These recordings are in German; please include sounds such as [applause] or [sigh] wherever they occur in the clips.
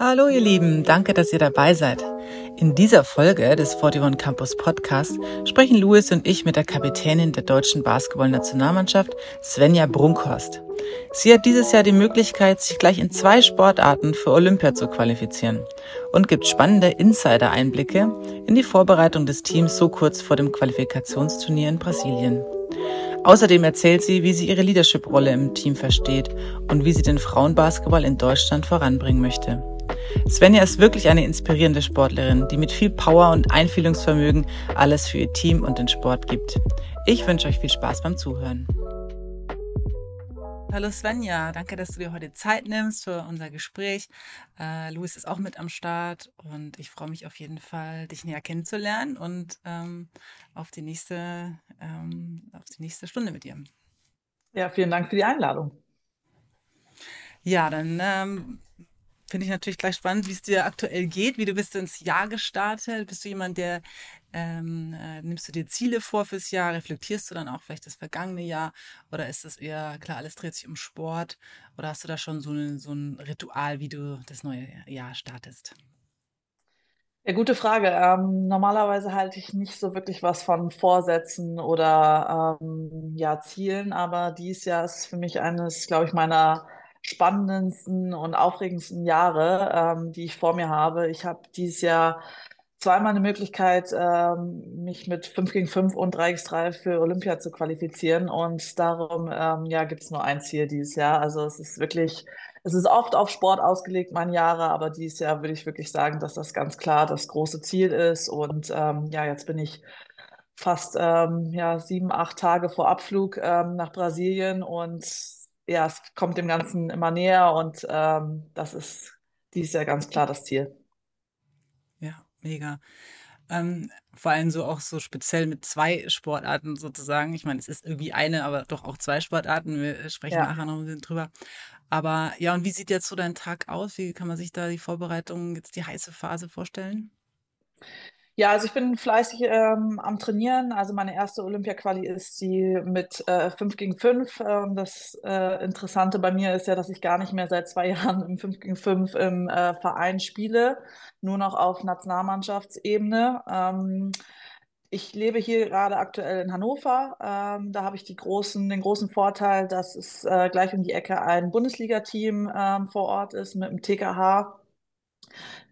Hallo ihr Lieben, danke, dass ihr dabei seid. In dieser Folge des 41 Campus Podcast sprechen Louis und ich mit der Kapitänin der deutschen Basketballnationalmannschaft, Svenja Brunkhorst. Sie hat dieses Jahr die Möglichkeit, sich gleich in zwei Sportarten für Olympia zu qualifizieren und gibt spannende Insider-Einblicke in die Vorbereitung des Teams so kurz vor dem Qualifikationsturnier in Brasilien. Außerdem erzählt sie, wie sie ihre Leadership-Rolle im Team versteht und wie sie den Frauenbasketball in Deutschland voranbringen möchte. Svenja ist wirklich eine inspirierende Sportlerin, die mit viel Power und Einfühlungsvermögen alles für ihr Team und den Sport gibt. Ich wünsche euch viel Spaß beim Zuhören. Hallo Svenja, danke, dass du dir heute Zeit nimmst für unser Gespräch. Äh, Luis ist auch mit am Start und ich freue mich auf jeden Fall, dich näher kennenzulernen und ähm, auf, die nächste, ähm, auf die nächste Stunde mit dir. Ja, vielen Dank für die Einladung. Ja, dann ähm, finde ich natürlich gleich spannend, wie es dir aktuell geht. Wie du bist ins Jahr gestartet? Bist du jemand, der ähm, äh, nimmst du dir Ziele vor fürs Jahr? Reflektierst du dann auch vielleicht das vergangene Jahr? Oder ist das eher, klar, alles dreht sich um Sport? Oder hast du da schon so, eine, so ein Ritual, wie du das neue Jahr startest? Ja, gute Frage. Ähm, normalerweise halte ich nicht so wirklich was von Vorsätzen oder ähm, ja, Zielen, aber dieses Jahr ist für mich eines, glaube ich, meiner spannendsten und aufregendsten Jahre, ähm, die ich vor mir habe. Ich habe dieses Jahr zweimal eine Möglichkeit, ähm, mich mit 5 gegen 5 und 3 gegen 3 für Olympia zu qualifizieren. Und darum ähm, ja, gibt es nur ein Ziel dieses Jahr. Also es ist wirklich, es ist oft auf Sport ausgelegt, meine Jahre, aber dieses Jahr würde ich wirklich sagen, dass das ganz klar das große Ziel ist. Und ähm, ja, jetzt bin ich fast ähm, ja, sieben, acht Tage vor Abflug ähm, nach Brasilien und ja, es kommt dem Ganzen immer näher und ähm, das ist dies Jahr ganz klar das Ziel. Ja, mega. Ähm, vor allem so auch so speziell mit zwei Sportarten sozusagen. Ich meine, es ist irgendwie eine, aber doch auch zwei Sportarten. Wir sprechen ja. nachher noch ein bisschen drüber. Aber ja, und wie sieht jetzt so dein Tag aus? Wie kann man sich da die Vorbereitung, jetzt die heiße Phase vorstellen? Ja, also ich bin fleißig ähm, am Trainieren. Also meine erste Olympia-Quali ist die mit äh, 5 gegen 5. Ähm, das äh, Interessante bei mir ist ja, dass ich gar nicht mehr seit zwei [laughs] Jahren im 5 gegen 5 im äh, Verein spiele, nur noch auf Nationalmannschaftsebene. Ähm, ich lebe hier gerade aktuell in Hannover. Ähm, da habe ich großen, den großen Vorteil, dass es äh, gleich um die Ecke ein Bundesliga-Team ähm, vor Ort ist mit dem TKH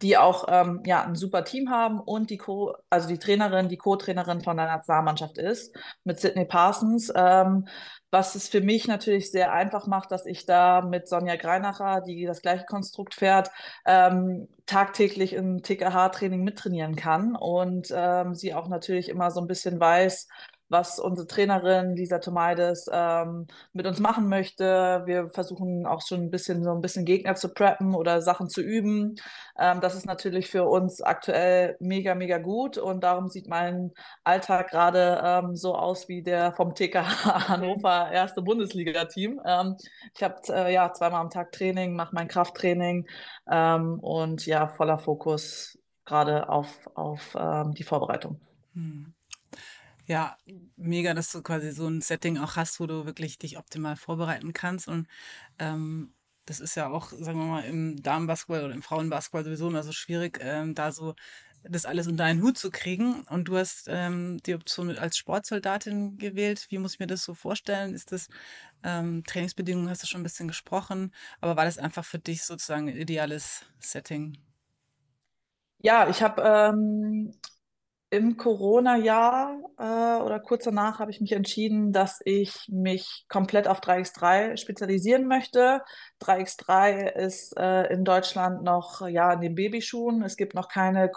die auch ähm, ja, ein super Team haben und die Co, also die Trainerin, die Co-Trainerin von der Nationalmannschaft ist, mit Sydney Parsons. Ähm, was es für mich natürlich sehr einfach macht, dass ich da mit Sonja Greinacher, die das gleiche Konstrukt fährt, ähm, tagtäglich im TKH-Training mittrainieren kann und ähm, sie auch natürlich immer so ein bisschen weiß, was unsere Trainerin Lisa Tomaides ähm, mit uns machen möchte. Wir versuchen auch schon ein bisschen so ein bisschen Gegner zu preppen oder Sachen zu üben. Ähm, das ist natürlich für uns aktuell mega, mega gut und darum sieht mein Alltag gerade ähm, so aus wie der vom TK [laughs] Hannover erste Bundesliga-Team. Ähm, ich habe äh, ja zweimal am Tag Training, mache mein Krafttraining ähm, und ja, voller Fokus gerade auf, auf ähm, die Vorbereitung. Hm. Ja, mega, dass du quasi so ein Setting auch hast, wo du wirklich dich optimal vorbereiten kannst. Und ähm, das ist ja auch, sagen wir mal, im Damenbasketball oder im Frauenbasketball sowieso immer so schwierig, ähm, da so das alles unter einen Hut zu kriegen. Und du hast ähm, die Option als Sportsoldatin gewählt. Wie muss ich mir das so vorstellen? Ist das ähm, Trainingsbedingungen, hast du schon ein bisschen gesprochen, aber war das einfach für dich sozusagen ein ideales Setting? Ja, ich habe ähm, im Corona-Jahr äh, oder kurz danach habe ich mich entschieden, dass ich mich komplett auf 3x3 spezialisieren möchte. 3x3 ist äh, in Deutschland noch ja in den Babyschuhen. Es gibt noch keine,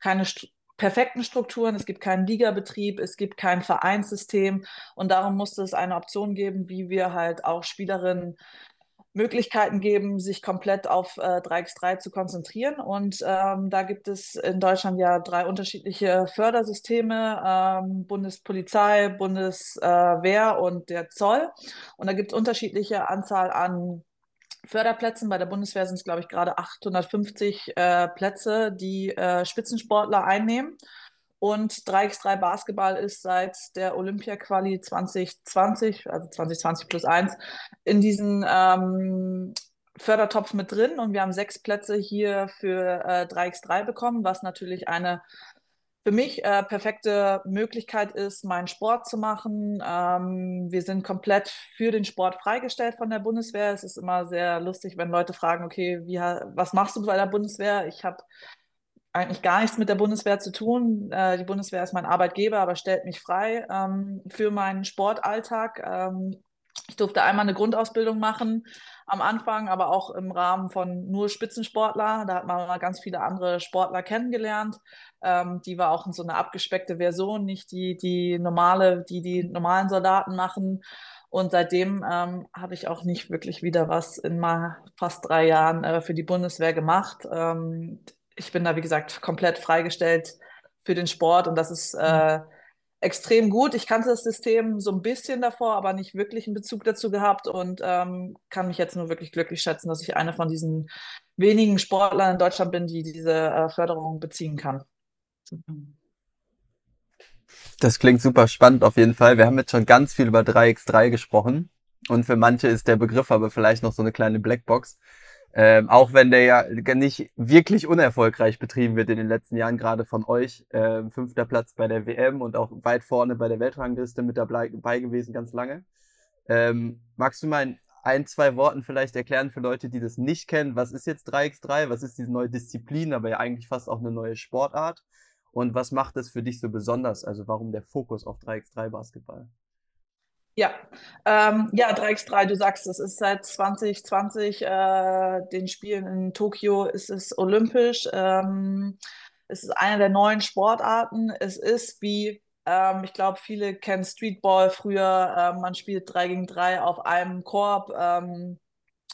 keine st perfekten Strukturen, es gibt keinen Ligabetrieb, es gibt kein Vereinssystem und darum musste es eine Option geben, wie wir halt auch Spielerinnen Möglichkeiten geben, sich komplett auf äh, 3x3 zu konzentrieren. Und ähm, da gibt es in Deutschland ja drei unterschiedliche Fördersysteme, ähm, Bundespolizei, Bundeswehr und der Zoll. Und da gibt es unterschiedliche Anzahl an Förderplätzen. Bei der Bundeswehr sind es, glaube ich, gerade 850 äh, Plätze, die äh, Spitzensportler einnehmen. Und 3x3 Basketball ist seit der Olympia-Quali 2020, also 2020 plus 1, in diesen ähm, Fördertopf mit drin und wir haben sechs Plätze hier für äh, 3x3 bekommen, was natürlich eine für mich äh, perfekte Möglichkeit ist, meinen Sport zu machen. Ähm, wir sind komplett für den Sport freigestellt von der Bundeswehr. Es ist immer sehr lustig, wenn Leute fragen, okay, wie, was machst du bei der Bundeswehr? Ich habe eigentlich gar nichts mit der Bundeswehr zu tun. Äh, die Bundeswehr ist mein Arbeitgeber, aber stellt mich frei ähm, für meinen Sportalltag. Ähm, ich durfte einmal eine Grundausbildung machen am Anfang, aber auch im Rahmen von nur Spitzensportler. Da hat man mal ganz viele andere Sportler kennengelernt. Ähm, die war auch in so eine abgespeckte Version, nicht die, die normale, die die normalen Soldaten machen. Und seitdem ähm, habe ich auch nicht wirklich wieder was in mal fast drei Jahren äh, für die Bundeswehr gemacht. Ähm, ich bin da, wie gesagt, komplett freigestellt für den Sport und das ist äh, extrem gut. Ich kannte das System so ein bisschen davor, aber nicht wirklich einen Bezug dazu gehabt und ähm, kann mich jetzt nur wirklich glücklich schätzen, dass ich eine von diesen wenigen Sportlern in Deutschland bin, die diese äh, Förderung beziehen kann. Das klingt super spannend auf jeden Fall. Wir haben jetzt schon ganz viel über 3x3 gesprochen und für manche ist der Begriff aber vielleicht noch so eine kleine Blackbox. Ähm, auch wenn der ja nicht wirklich unerfolgreich betrieben wird in den letzten Jahren, gerade von euch. Ähm, fünfter Platz bei der WM und auch weit vorne bei der Weltrangliste mit dabei gewesen, ganz lange. Ähm, magst du mal in ein, zwei Worten vielleicht erklären für Leute, die das nicht kennen, was ist jetzt 3x3, was ist diese neue Disziplin, aber ja eigentlich fast auch eine neue Sportart und was macht es für dich so besonders, also warum der Fokus auf 3x3 Basketball? Ja, ähm, ja, 3x3, du sagst, es ist seit 2020 äh, den Spielen in Tokio, ist es olympisch. Ähm, es ist eine der neuen Sportarten. Es ist wie, ähm, ich glaube, viele kennen Streetball früher. Äh, man spielt 3 gegen 3 auf einem Korb ähm,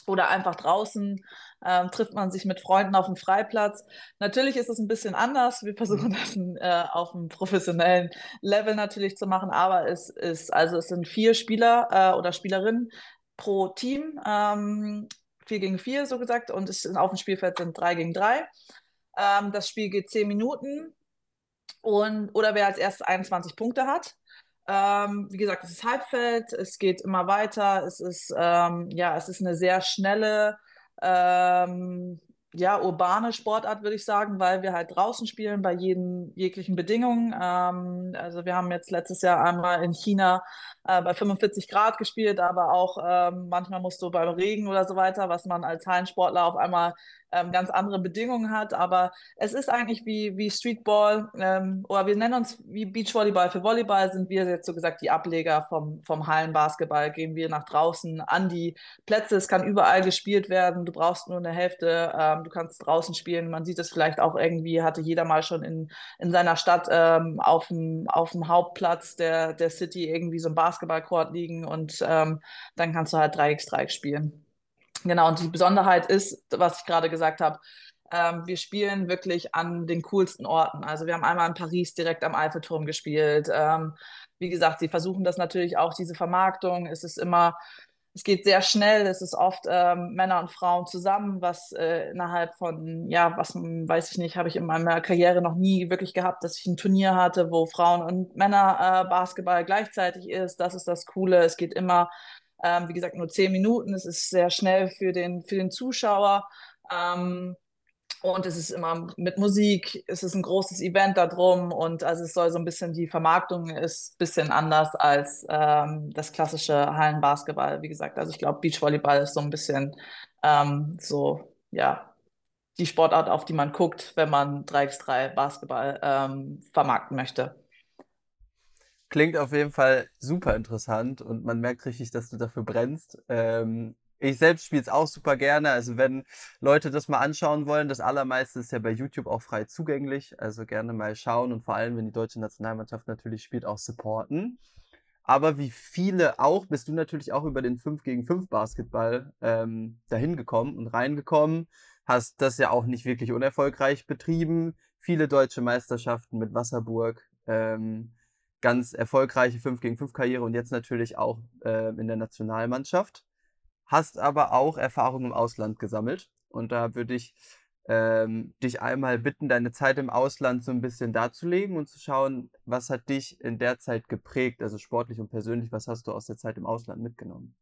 oder einfach draußen ähm, trifft man sich mit Freunden auf dem Freiplatz. Natürlich ist es ein bisschen anders. Wir versuchen mhm. das äh, auf einem professionellen Level natürlich zu machen, aber es ist, also es sind vier Spieler äh, oder Spielerinnen pro Team, ähm, vier gegen vier so gesagt, und es, auf dem Spielfeld sind drei gegen drei. Ähm, das Spiel geht zehn Minuten und oder wer als erstes 21 Punkte hat. Ähm, wie gesagt, es ist Halbfeld, es geht immer weiter, es ist, ähm, ja, es ist eine sehr schnelle ähm, ja, urbane Sportart, würde ich sagen, weil wir halt draußen spielen bei jeden jeglichen Bedingungen. Ähm, also wir haben jetzt letztes Jahr einmal in China äh, bei 45 Grad gespielt, aber auch ähm, manchmal musst du beim Regen oder so weiter, was man als Hallensportler auf einmal ähm, ganz andere Bedingungen hat. Aber es ist eigentlich wie, wie Streetball ähm, oder wir nennen uns wie Beachvolleyball. Für Volleyball sind wir jetzt so gesagt die Ableger vom, vom Hallenbasketball. Gehen wir nach draußen an die Plätze. Es kann überall gespielt werden. Du brauchst nur eine Hälfte. Ähm, du kannst draußen spielen. Man sieht es vielleicht auch irgendwie, hatte jeder mal schon in, in seiner Stadt ähm, auf, dem, auf dem Hauptplatz der, der City irgendwie so ein Basketballcourt liegen und ähm, dann kannst du halt 3x3 spielen. Genau, und die Besonderheit ist, was ich gerade gesagt habe, ähm, wir spielen wirklich an den coolsten Orten. Also wir haben einmal in Paris direkt am Eiffelturm gespielt. Ähm, wie gesagt, sie versuchen das natürlich auch, diese Vermarktung. Es ist immer, es geht sehr schnell. Es ist oft ähm, Männer und Frauen zusammen, was äh, innerhalb von, ja, was weiß ich nicht, habe ich in meiner Karriere noch nie wirklich gehabt, dass ich ein Turnier hatte, wo Frauen und Männer äh, Basketball gleichzeitig ist. Das ist das Coole. Es geht immer ähm, wie gesagt, nur zehn Minuten. Es ist sehr schnell für den, für den Zuschauer. Ähm, und es ist immer mit Musik, es ist ein großes Event da drum und also es soll so ein bisschen, die Vermarktung ist ein bisschen anders als ähm, das klassische Hallenbasketball, wie gesagt. Also ich glaube, Beachvolleyball ist so ein bisschen ähm, so, ja, die Sportart, auf die man guckt, wenn man 3x3 Basketball ähm, vermarkten möchte. Klingt auf jeden Fall super interessant und man merkt richtig, dass du dafür brennst. Ähm, ich selbst spiele es auch super gerne. Also wenn Leute das mal anschauen wollen, das allermeiste ist ja bei YouTube auch frei zugänglich. Also gerne mal schauen und vor allem, wenn die deutsche Nationalmannschaft natürlich spielt, auch supporten. Aber wie viele auch, bist du natürlich auch über den 5 gegen 5 Basketball ähm, dahin gekommen und reingekommen. Hast das ja auch nicht wirklich unerfolgreich betrieben. Viele deutsche Meisterschaften mit Wasserburg. Ähm, ganz erfolgreiche 5 gegen 5 Karriere und jetzt natürlich auch äh, in der Nationalmannschaft. Hast aber auch Erfahrungen im Ausland gesammelt. Und da würde ich ähm, dich einmal bitten, deine Zeit im Ausland so ein bisschen darzulegen und zu schauen, was hat dich in der Zeit geprägt, also sportlich und persönlich, was hast du aus der Zeit im Ausland mitgenommen?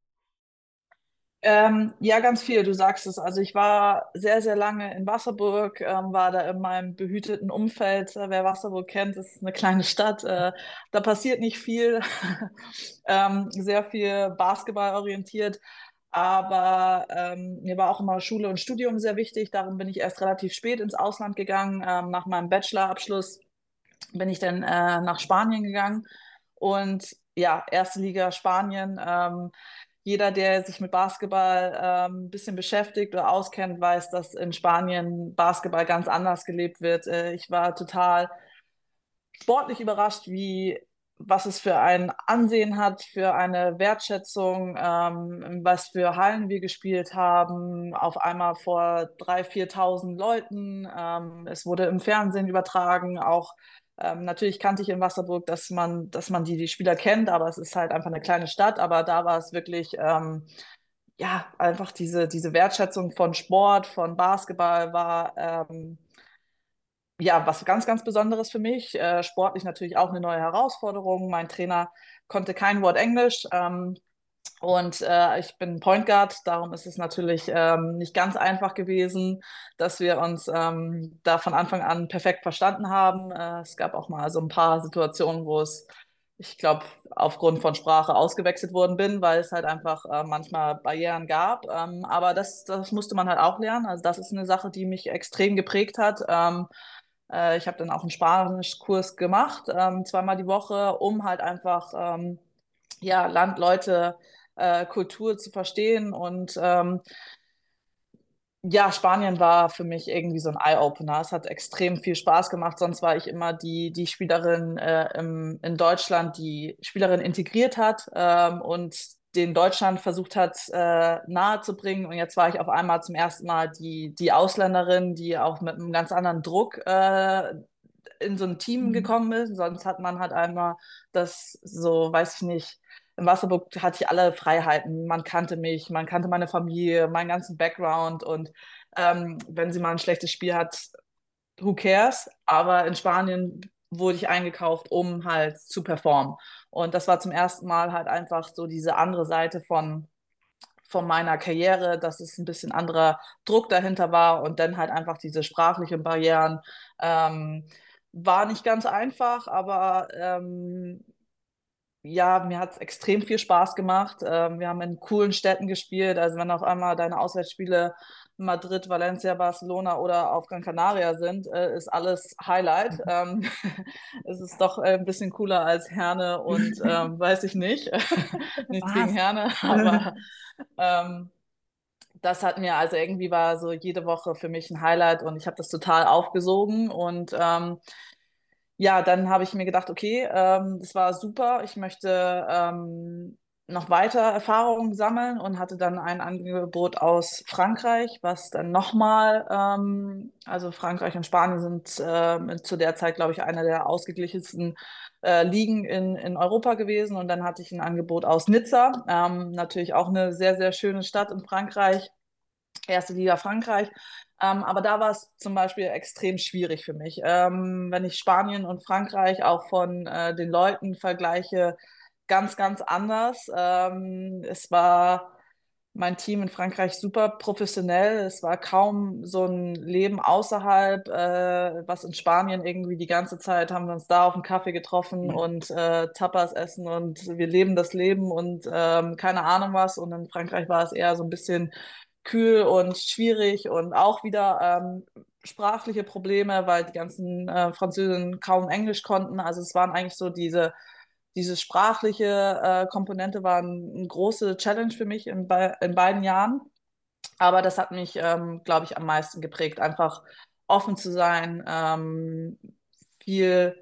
Ähm, ja, ganz viel, du sagst es. Also ich war sehr, sehr lange in Wasserburg, ähm, war da in meinem behüteten Umfeld. Äh, wer Wasserburg kennt, ist eine kleine Stadt. Äh, da passiert nicht viel. [laughs] ähm, sehr viel Basketball orientiert. Aber ähm, mir war auch immer Schule und Studium sehr wichtig. Darum bin ich erst relativ spät ins Ausland gegangen. Ähm, nach meinem Bachelorabschluss bin ich dann äh, nach Spanien gegangen. Und ja, erste Liga Spanien. Ähm, jeder, der sich mit Basketball ähm, ein bisschen beschäftigt oder auskennt, weiß, dass in Spanien Basketball ganz anders gelebt wird. Äh, ich war total sportlich überrascht, wie was es für ein Ansehen hat, für eine Wertschätzung, ähm, was für Hallen wir gespielt haben, auf einmal vor 3.000, 4.000 Leuten. Ähm, es wurde im Fernsehen übertragen, auch ähm, natürlich kannte ich in Wasserburg, dass man, dass man die, die Spieler kennt, aber es ist halt einfach eine kleine Stadt. Aber da war es wirklich, ähm, ja, einfach diese, diese Wertschätzung von Sport, von Basketball war, ähm, ja, was ganz, ganz Besonderes für mich. Äh, sportlich natürlich auch eine neue Herausforderung. Mein Trainer konnte kein Wort Englisch. Ähm, und äh, ich bin Point Guard, darum ist es natürlich ähm, nicht ganz einfach gewesen, dass wir uns ähm, da von Anfang an perfekt verstanden haben. Äh, es gab auch mal so ein paar Situationen, wo es, ich glaube, aufgrund von Sprache ausgewechselt worden bin, weil es halt einfach äh, manchmal Barrieren gab. Ähm, aber das, das musste man halt auch lernen. Also das ist eine Sache, die mich extrem geprägt hat. Ähm, äh, ich habe dann auch einen Spanischkurs gemacht, ähm, zweimal die Woche, um halt einfach ähm, ja, Landleute äh, Kultur zu verstehen. Und ähm, ja, Spanien war für mich irgendwie so ein Eye-Opener. Es hat extrem viel Spaß gemacht. Sonst war ich immer die, die Spielerin äh, im, in Deutschland, die Spielerin integriert hat ähm, und den Deutschland versucht hat, äh, nahezubringen. Und jetzt war ich auf einmal zum ersten Mal die, die Ausländerin, die auch mit einem ganz anderen Druck äh, in so ein Team mhm. gekommen ist. Sonst hat man halt einmal das so, weiß ich nicht, in Wasserburg hatte ich alle Freiheiten. Man kannte mich, man kannte meine Familie, meinen ganzen Background und ähm, wenn sie mal ein schlechtes Spiel hat, who cares? Aber in Spanien wurde ich eingekauft, um halt zu performen. Und das war zum ersten Mal halt einfach so diese andere Seite von, von meiner Karriere, dass es ein bisschen anderer Druck dahinter war und dann halt einfach diese sprachlichen Barrieren. Ähm, war nicht ganz einfach, aber ähm, ja, mir hat es extrem viel Spaß gemacht. Ähm, wir haben in coolen Städten gespielt. Also wenn auf einmal deine Auswärtsspiele Madrid, Valencia, Barcelona oder auf Gran Canaria sind, äh, ist alles Highlight. Mhm. Ähm, [laughs] es ist doch äh, ein bisschen cooler als Herne und [laughs] ähm, weiß ich nicht. [laughs] Nichts gegen Herne, aber ähm, das hat mir also irgendwie war so jede Woche für mich ein Highlight und ich habe das total aufgesogen und ähm, ja, dann habe ich mir gedacht, okay, ähm, das war super. Ich möchte ähm, noch weiter Erfahrungen sammeln und hatte dann ein Angebot aus Frankreich, was dann nochmal, ähm, also Frankreich und Spanien sind äh, zu der Zeit, glaube ich, einer der ausgeglichensten äh, Ligen in, in Europa gewesen. Und dann hatte ich ein Angebot aus Nizza, ähm, natürlich auch eine sehr, sehr schöne Stadt in Frankreich, erste Liga Frankreich. Ähm, aber da war es zum Beispiel extrem schwierig für mich. Ähm, wenn ich Spanien und Frankreich auch von äh, den Leuten vergleiche, ganz, ganz anders. Ähm, es war mein Team in Frankreich super professionell. Es war kaum so ein Leben außerhalb, äh, was in Spanien irgendwie die ganze Zeit haben wir uns da auf einen Kaffee getroffen mhm. und äh, Tapas essen und wir leben das Leben und ähm, keine Ahnung was. Und in Frankreich war es eher so ein bisschen kühl und schwierig und auch wieder ähm, sprachliche Probleme, weil die ganzen äh, Französinnen kaum Englisch konnten. Also es waren eigentlich so diese, diese sprachliche äh, Komponente war ein, eine große Challenge für mich in, be in beiden Jahren. Aber das hat mich, ähm, glaube ich, am meisten geprägt, einfach offen zu sein, ähm, viel,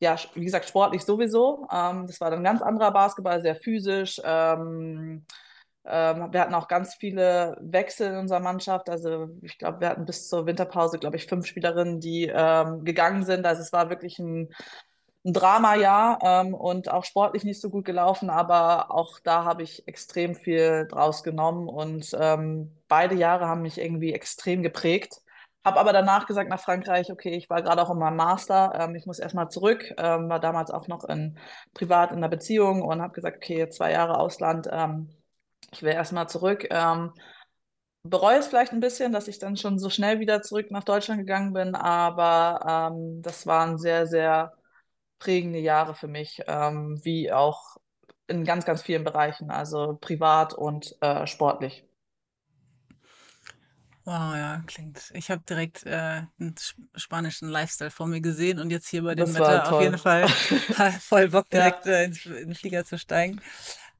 ja, wie gesagt, sportlich sowieso. Ähm, das war dann ganz anderer Basketball, sehr physisch. Ähm, ähm, wir hatten auch ganz viele Wechsel in unserer Mannschaft. Also ich glaube, wir hatten bis zur Winterpause, glaube ich, fünf Spielerinnen, die ähm, gegangen sind. Also es war wirklich ein, ein Drama-Jahr ähm, und auch sportlich nicht so gut gelaufen, aber auch da habe ich extrem viel draus genommen und ähm, beide Jahre haben mich irgendwie extrem geprägt. Habe aber danach gesagt nach Frankreich, okay, ich war gerade auch in meinem Master, ähm, ich muss erstmal zurück, ähm, war damals auch noch in, privat in einer Beziehung und habe gesagt, okay, zwei Jahre Ausland, ähm, ich will erstmal zurück. Ähm, bereue es vielleicht ein bisschen, dass ich dann schon so schnell wieder zurück nach Deutschland gegangen bin, aber ähm, das waren sehr, sehr prägende Jahre für mich, ähm, wie auch in ganz, ganz vielen Bereichen, also privat und äh, sportlich. Wow, ja, klingt. Ich habe direkt äh, einen spanischen Lifestyle vor mir gesehen und jetzt hier bei dem Wetter auf jeden Fall [laughs] voll Bock, direkt ja. äh, in, den Flieger zu steigen.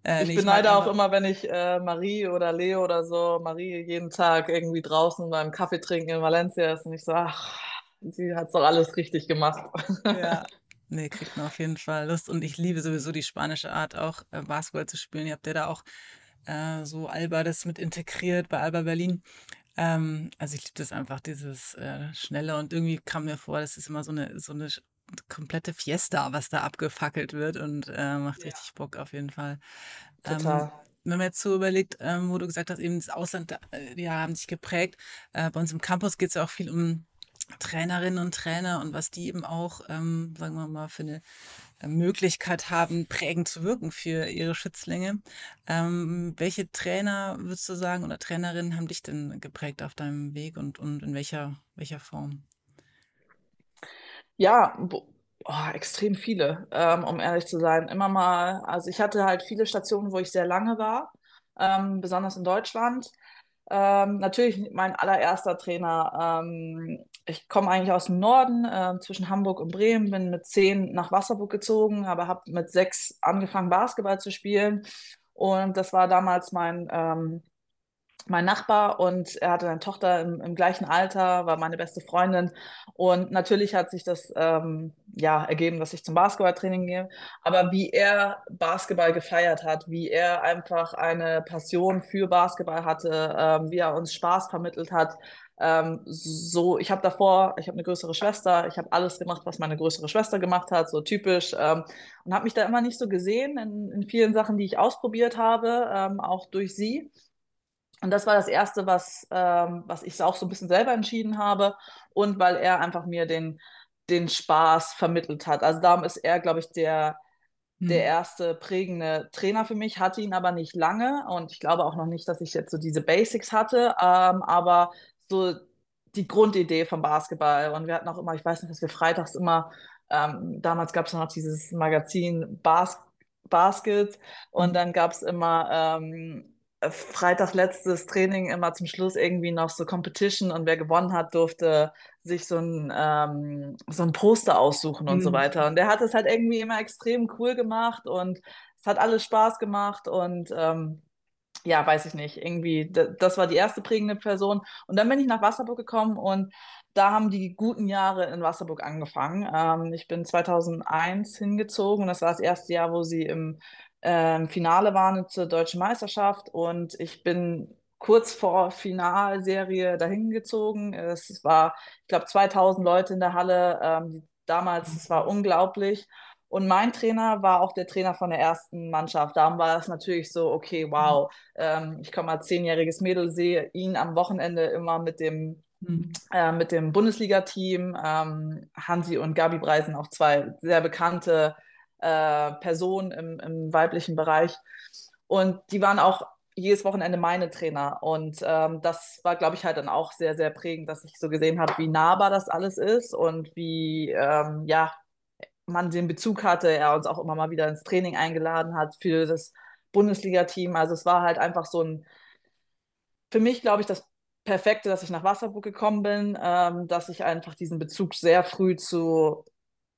Äh, ich nee, beneide ich auch immer, wenn ich äh, Marie oder Leo oder so, Marie jeden Tag irgendwie draußen beim Kaffee trinken in Valencia ist und ich so, ach, sie hat doch alles richtig gemacht. Ja, [laughs] nee, kriegt man auf jeden Fall Lust und ich liebe sowieso die spanische Art auch äh, Basketball zu spielen. Ihr habt ja da auch äh, so Alba das mit integriert bei Alba Berlin. Ähm, also ich liebe das einfach, dieses äh, Schnelle und irgendwie kam mir vor, das ist immer so eine, so eine komplette Fiesta, was da abgefackelt wird und äh, macht ja. richtig Bock auf jeden Fall. Ähm, Total. Ähm, wenn man jetzt so überlegt, ähm, wo du gesagt hast, eben das Ausland, äh, ja, haben sich geprägt. Äh, bei uns im Campus geht es ja auch viel um Trainerinnen und Trainer und was die eben auch, ähm, sagen wir mal, für eine Möglichkeit haben, prägend zu wirken für ihre Schützlinge. Ähm, welche Trainer, würdest du sagen, oder Trainerinnen haben dich denn geprägt auf deinem Weg und, und in welcher, welcher Form? Ja, oh, extrem viele, ähm, um ehrlich zu sein. Immer mal, also ich hatte halt viele Stationen, wo ich sehr lange war, ähm, besonders in Deutschland. Ähm, natürlich mein allererster Trainer. Ähm, ich komme eigentlich aus dem Norden, äh, zwischen Hamburg und Bremen, bin mit zehn nach Wasserburg gezogen, aber habe mit sechs angefangen, Basketball zu spielen. Und das war damals mein, ähm, mein Nachbar und er hatte eine Tochter im, im, gleichen Alter, war meine beste Freundin. Und natürlich hat sich das ähm, ja ergeben, dass ich zum Basketballtraining gehe. Aber wie er Basketball gefeiert hat, wie er einfach eine Passion für Basketball hatte, ähm, wie er uns Spaß vermittelt hat. Ähm, so, ich habe davor, ich habe eine größere Schwester, ich habe alles gemacht, was meine größere Schwester gemacht hat, so typisch, ähm, und habe mich da immer nicht so gesehen in, in vielen Sachen, die ich ausprobiert habe, ähm, auch durch sie. Und das war das Erste, was, ähm, was ich auch so ein bisschen selber entschieden habe und weil er einfach mir den, den Spaß vermittelt hat. Also darum ist er, glaube ich, der, hm. der erste prägende Trainer für mich, hatte ihn aber nicht lange und ich glaube auch noch nicht, dass ich jetzt so diese Basics hatte, ähm, aber so die Grundidee vom Basketball und wir hatten auch immer, ich weiß nicht, dass wir freitags immer, ähm, damals gab es noch dieses Magazin Bas Basket und hm. dann gab es immer ähm, Freitag letztes Training immer zum Schluss irgendwie noch so Competition und wer gewonnen hat, durfte sich so ein, ähm, so ein Poster aussuchen und mhm. so weiter. Und der hat es halt irgendwie immer extrem cool gemacht und es hat alles Spaß gemacht und ähm, ja, weiß ich nicht, irgendwie, das war die erste prägende Person. Und dann bin ich nach Wasserburg gekommen und da haben die guten Jahre in Wasserburg angefangen. Ähm, ich bin 2001 hingezogen und das war das erste Jahr, wo sie im ähm, Finale waren zur deutschen Meisterschaft und ich bin kurz vor Finalserie dahin gezogen. Es war, ich glaube, 2000 Leute in der Halle. Ähm, damals, es war unglaublich. Und mein Trainer war auch der Trainer von der ersten Mannschaft. Darum war es natürlich so, okay, wow, ähm, ich komme als zehnjähriges Mädel, sehe ihn am Wochenende immer mit dem, mhm. äh, mit dem Bundesliga-Team. Ähm, Hansi und Gabi Breisen, auch zwei sehr bekannte äh, Personen im, im weiblichen Bereich. Und die waren auch jedes Wochenende meine Trainer. Und ähm, das war, glaube ich, halt dann auch sehr, sehr prägend, dass ich so gesehen habe, wie nahbar das alles ist und wie, ähm, ja, man den Bezug hatte, er uns auch immer mal wieder ins Training eingeladen hat für das Bundesliga-Team. Also es war halt einfach so ein, für mich, glaube ich, das Perfekte, dass ich nach Wasserburg gekommen bin, ähm, dass ich einfach diesen Bezug sehr früh zu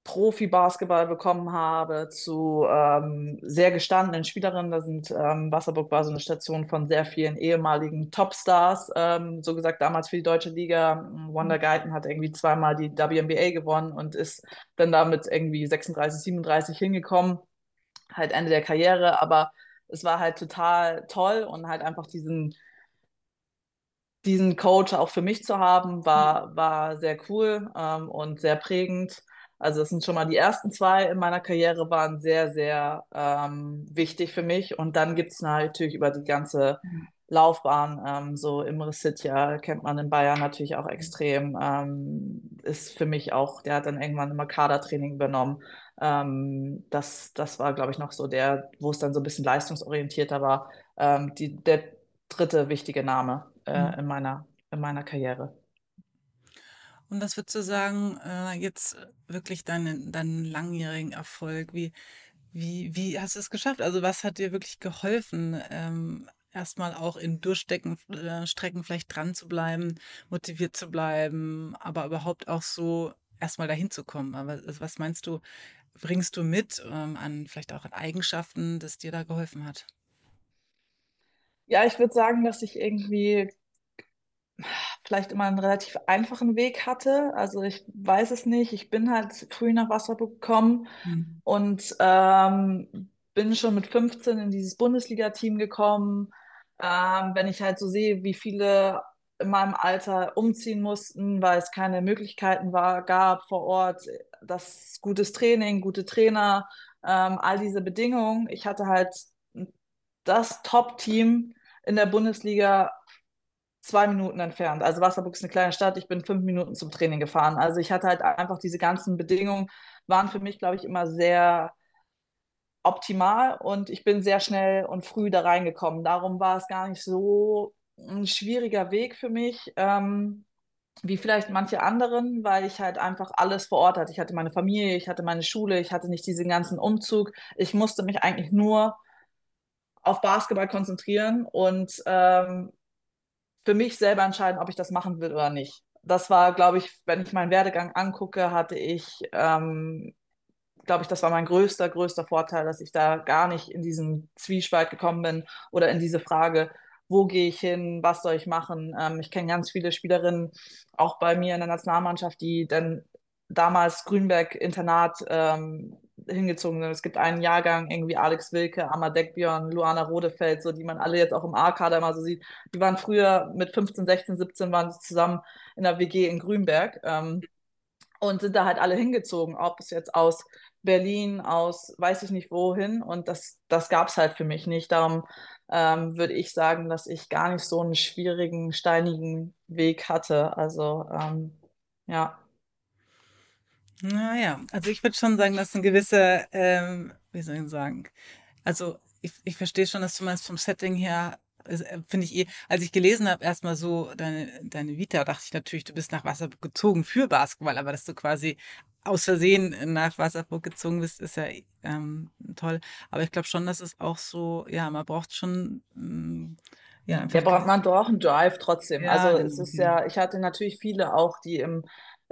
Profi-Basketball bekommen habe, zu ähm, sehr gestandenen Spielerinnen. Da sind ähm, Wasserburg war so eine Station von sehr vielen ehemaligen Topstars, ähm, so gesagt damals für die deutsche Liga. Wanda mhm. Guyton hat irgendwie zweimal die WNBA gewonnen und ist dann damit irgendwie 36, 37 hingekommen. Halt Ende der Karriere, aber es war halt total toll und halt einfach diesen diesen Coach auch für mich zu haben, war, mhm. war sehr cool ähm, und sehr prägend. Also das sind schon mal die ersten zwei in meiner Karriere waren sehr, sehr ähm, wichtig für mich. Und dann gibt es natürlich über die ganze Laufbahn, ähm, so Imre Sitja kennt man in Bayern natürlich auch extrem, ähm, ist für mich auch, der hat dann irgendwann immer Kadertraining übernommen. Ähm, das, das war, glaube ich, noch so der, wo es dann so ein bisschen leistungsorientierter war. ähm, die, der dritte wichtige Name äh, Mhm. in meiner, in meiner Karriere. Und was würdest du sagen, äh, jetzt wirklich deinen, deinen langjährigen Erfolg? Wie, wie, wie hast du es geschafft? Also was hat dir wirklich geholfen, ähm, erstmal auch in Durchstecken, äh, Strecken vielleicht dran zu bleiben, motiviert zu bleiben, aber überhaupt auch so erstmal dahin zu kommen? Aber also was meinst du, bringst du mit ähm, an vielleicht auch an Eigenschaften, das dir da geholfen hat? Ja, ich würde sagen, dass ich irgendwie vielleicht immer einen relativ einfachen Weg hatte. Also ich weiß es nicht. Ich bin halt früh nach Wasserburg gekommen Mhm. und ähm, bin schon mit 15 in dieses Bundesliga-Team gekommen. Ähm, wenn ich halt so sehe, wie viele in meinem Alter umziehen mussten, weil es keine Möglichkeiten war, gab vor Ort, das gutes Training, gute Trainer, ähm, all diese Bedingungen. Ich hatte halt das Top-Team in der Bundesliga zwei Minuten entfernt. Also Wasserburg ist eine kleine Stadt, ich bin fünf Minuten zum Training gefahren. Also ich hatte halt einfach diese ganzen Bedingungen, waren für mich, glaube ich, immer sehr optimal und ich bin sehr schnell und früh da reingekommen. Darum war es gar nicht so ein schwieriger Weg für mich, ähm, wie vielleicht manche anderen, weil ich halt einfach alles vor Ort hatte. Ich hatte meine Familie, ich hatte meine Schule, ich hatte nicht diesen ganzen Umzug. Ich musste mich eigentlich nur auf Basketball konzentrieren und ähm, für mich selber entscheiden, ob ich das machen will oder nicht. Das war, glaube ich, wenn ich meinen Werdegang angucke, hatte ich, ähm, glaube ich, das war mein größter, größter Vorteil, dass ich da gar nicht in diesen Zwiespalt gekommen bin oder in diese Frage, wo gehe ich hin, was soll ich machen. Ähm, ich kenne ganz viele Spielerinnen, auch bei mir in der Nationalmannschaft, die dann damals Grünberg-Internat ähm, hingezogen sind. Es gibt einen Jahrgang, irgendwie Alex Wilke, Amma Deckbjörn, Luana Rodefeld, so die man alle jetzt auch im A-Kader immer so sieht. Die waren früher mit 15, 16, 17 waren sie zusammen in der WG in Grünberg ähm, und sind da halt alle hingezogen, ob es jetzt aus Berlin, aus weiß ich nicht wohin. Und das, das gab es halt für mich nicht. Darum ähm, würde ich sagen, dass ich gar nicht so einen schwierigen, steinigen Weg hatte. Also ähm, ja. Naja, also ich würde schon sagen, dass ein gewisser, ähm, wie soll ich sagen, also ich, ich verstehe schon, dass du meinst, vom Setting her, äh, finde ich eh, als ich gelesen habe, erstmal so deine, deine Vita, dachte ich natürlich, du bist nach Wasserburg gezogen für Basketball, aber dass du quasi aus Versehen nach Wasserburg gezogen bist, ist ja ähm, toll. Aber ich glaube schon, dass es auch so, ja, man braucht schon, ähm, ja, Ja, braucht man doch einen Drive trotzdem. Also ja, es genau, ist genau. ja, ich hatte natürlich viele auch, die im.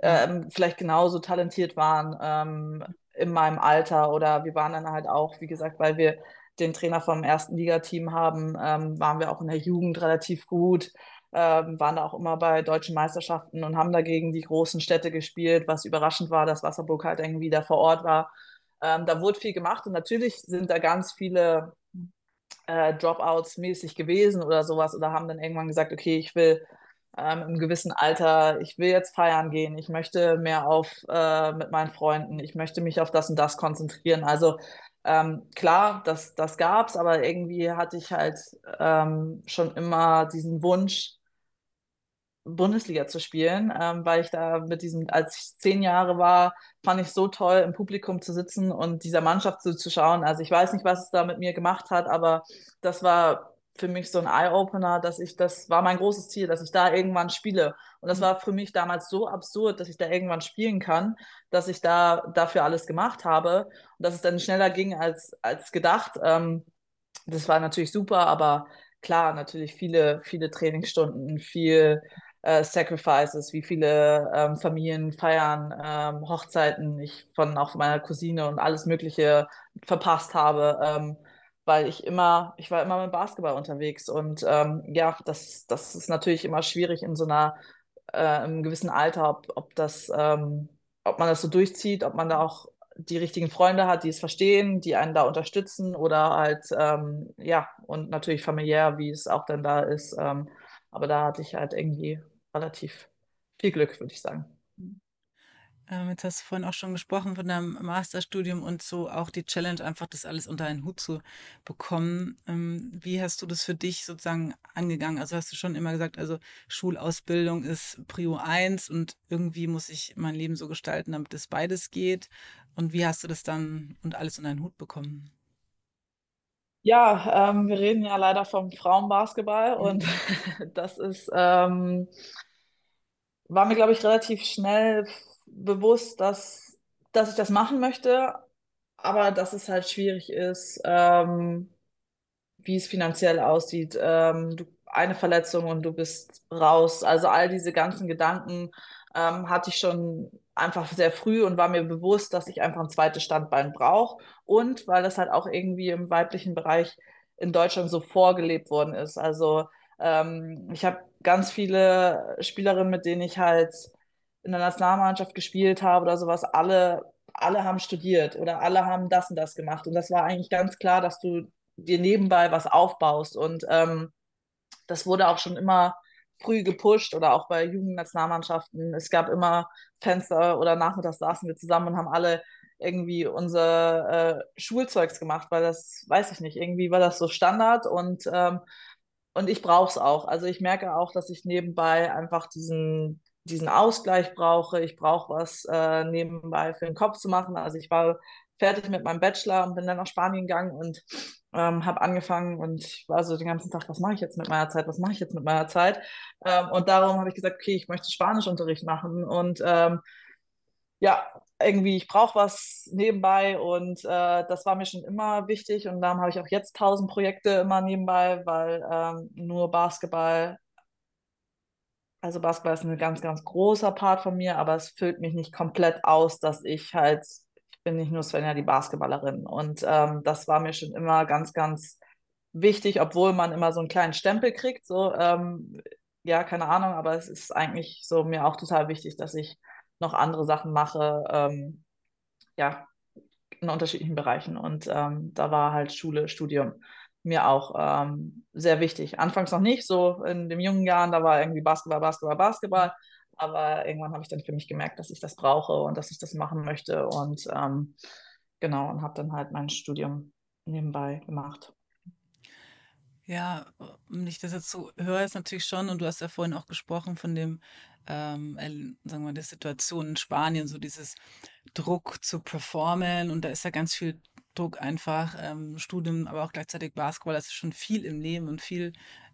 Ähm, vielleicht genauso talentiert waren ähm, in meinem Alter oder wir waren dann halt auch, wie gesagt, weil wir den Trainer vom ersten Ligateam haben, ähm, waren wir auch in der Jugend relativ gut, ähm, waren da auch immer bei deutschen Meisterschaften und haben dagegen die großen Städte gespielt, was überraschend war, dass Wasserburg halt irgendwie da vor Ort war. Ähm, da wurde viel gemacht und natürlich sind da ganz viele äh, Dropouts mäßig gewesen oder sowas oder haben dann irgendwann gesagt, okay, ich will ähm, im gewissen Alter, ich will jetzt feiern gehen, ich möchte mehr auf äh, mit meinen Freunden, ich möchte mich auf das und das konzentrieren. Also ähm, klar, das, das gab's, aber irgendwie hatte ich halt ähm, schon immer diesen Wunsch, Bundesliga zu spielen, ähm, weil ich da mit diesem, als ich zehn Jahre war, fand ich so toll, im Publikum zu sitzen und dieser Mannschaft zuzuschauen. Also ich weiß nicht, was es da mit mir gemacht hat, aber das war für mich so ein Eye-Opener, dass ich, das war mein großes Ziel, dass ich da irgendwann spiele. Und das war für mich damals so absurd, dass ich da irgendwann spielen kann, dass ich da dafür alles gemacht habe und dass es dann schneller ging als, als gedacht. Ähm, das war natürlich super, aber klar, natürlich viele, viele Trainingsstunden, viel äh, Sacrifices, wie viele ähm, Familien feiern, ähm, Hochzeiten ich von auch meiner Cousine und alles Mögliche verpasst habe, ähm, weil ich immer, ich war immer mit Basketball unterwegs und ähm, ja, das, das ist natürlich immer schwierig in so einer, äh, einem gewissen Alter, ob, ob das, ähm, ob man das so durchzieht, ob man da auch die richtigen Freunde hat, die es verstehen, die einen da unterstützen oder halt, ähm, ja, und natürlich familiär, wie es auch dann da ist. Ähm, aber da hatte ich halt irgendwie relativ viel Glück, würde ich sagen. Ähm, jetzt hast du vorhin auch schon gesprochen von deinem Masterstudium und so auch die Challenge, einfach das alles unter einen Hut zu bekommen. Ähm, wie hast du das für dich sozusagen angegangen? Also hast du schon immer gesagt, also Schulausbildung ist Prio 1 und irgendwie muss ich mein Leben so gestalten, damit es beides geht. Und wie hast du das dann und alles unter einen Hut bekommen? Ja, ähm, wir reden ja leider vom Frauenbasketball und [laughs] das ist, ähm, war mir, glaube ich, relativ schnell bewusst, dass, dass ich das machen möchte, aber dass es halt schwierig ist, ähm, wie es finanziell aussieht. Ähm, du, eine Verletzung und du bist raus. Also all diese ganzen Gedanken ähm, hatte ich schon einfach sehr früh und war mir bewusst, dass ich einfach ein zweites Standbein brauche. Und weil das halt auch irgendwie im weiblichen Bereich in Deutschland so vorgelebt worden ist. Also ähm, ich habe ganz viele Spielerinnen, mit denen ich halt in der Nationalmannschaft gespielt habe oder sowas, alle, alle haben studiert oder alle haben das und das gemacht. Und das war eigentlich ganz klar, dass du dir nebenbei was aufbaust. Und ähm, das wurde auch schon immer früh gepusht oder auch bei Jugendnationalmannschaften. Es gab immer Fenster oder nachmittags saßen wir zusammen und haben alle irgendwie unser äh, Schulzeugs gemacht, weil das, weiß ich nicht, irgendwie war das so Standard und, ähm, und ich brauche es auch. Also ich merke auch, dass ich nebenbei einfach diesen, diesen Ausgleich brauche. Ich brauche was äh, nebenbei für den Kopf zu machen. Also ich war fertig mit meinem Bachelor und bin dann nach Spanien gegangen und ähm, habe angefangen und ich war so den ganzen Tag, was mache ich jetzt mit meiner Zeit, was mache ich jetzt mit meiner Zeit? Ähm, und darum habe ich gesagt, okay, ich möchte Spanischunterricht machen und ähm, ja, irgendwie, ich brauche was nebenbei und äh, das war mir schon immer wichtig und darum habe ich auch jetzt tausend Projekte immer nebenbei, weil ähm, nur Basketball, also Basketball ist ein ganz, ganz großer Part von mir, aber es füllt mich nicht komplett aus, dass ich halt bin nicht nur Svenja die Basketballerin. Und ähm, das war mir schon immer ganz, ganz wichtig, obwohl man immer so einen kleinen Stempel kriegt. So, ähm, ja, keine Ahnung, aber es ist eigentlich so mir auch total wichtig, dass ich noch andere Sachen mache, ähm, ja, in unterschiedlichen Bereichen. Und ähm, da war halt Schule, Studium mir auch ähm, sehr wichtig. Anfangs noch nicht, so in den jungen Jahren, da war irgendwie Basketball, Basketball, Basketball. Aber irgendwann habe ich dann für mich gemerkt, dass ich das brauche und dass ich das machen möchte. Und ähm, genau, und habe dann halt mein Studium nebenbei gemacht. Ja, wenn ich das jetzt so höre, ist natürlich schon, und du hast ja vorhin auch gesprochen von dem, ähm, sagen wir, der Situation in Spanien, so dieses Druck zu performen und da ist ja ganz viel Druck einfach, ähm, Studium, aber auch gleichzeitig Basketball, das ist schon viel im Leben und viel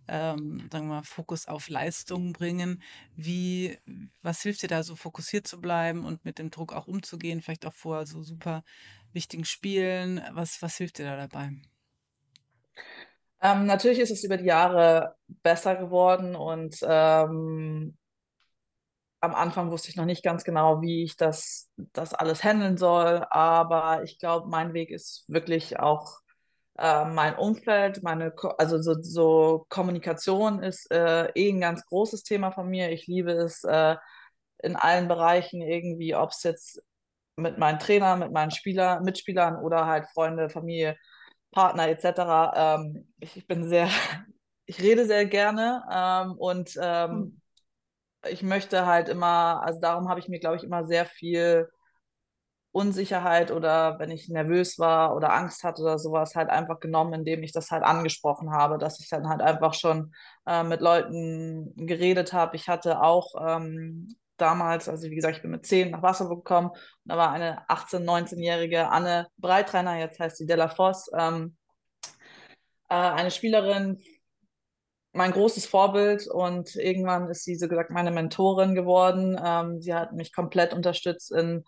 ähm, sagen wir mal, Fokus auf Leistung bringen. Wie, was hilft dir da so fokussiert zu bleiben und mit dem Druck auch umzugehen, vielleicht auch vor so super wichtigen Spielen? Was, was hilft dir da dabei? Ähm, natürlich ist es über die Jahre besser geworden und ähm, am Anfang wusste ich noch nicht ganz genau, wie ich das, das alles handeln soll, aber ich glaube, mein Weg ist wirklich auch äh, mein Umfeld, meine, also so, so Kommunikation ist äh, eh ein ganz großes Thema von mir. Ich liebe es äh, in allen Bereichen irgendwie, ob es jetzt mit meinen Trainern, mit meinen Spieler, Mitspielern oder halt Freunde, Familie, Partner etc. Ähm, ich, ich, bin sehr, [laughs] ich rede sehr gerne ähm, und ähm, hm. Ich möchte halt immer, also darum habe ich mir, glaube ich, immer sehr viel Unsicherheit oder wenn ich nervös war oder Angst hatte oder sowas halt einfach genommen, indem ich das halt angesprochen habe, dass ich dann halt einfach schon äh, mit Leuten geredet habe. Ich hatte auch ähm, damals, also wie gesagt, ich bin mit 10 nach Wasser gekommen und da war eine 18-, 19-jährige Anne Breitreiner, jetzt heißt sie Della Voss, ähm, äh, eine Spielerin, mein großes Vorbild und irgendwann ist sie so gesagt meine Mentorin geworden. Ähm, sie hat mich komplett unterstützt in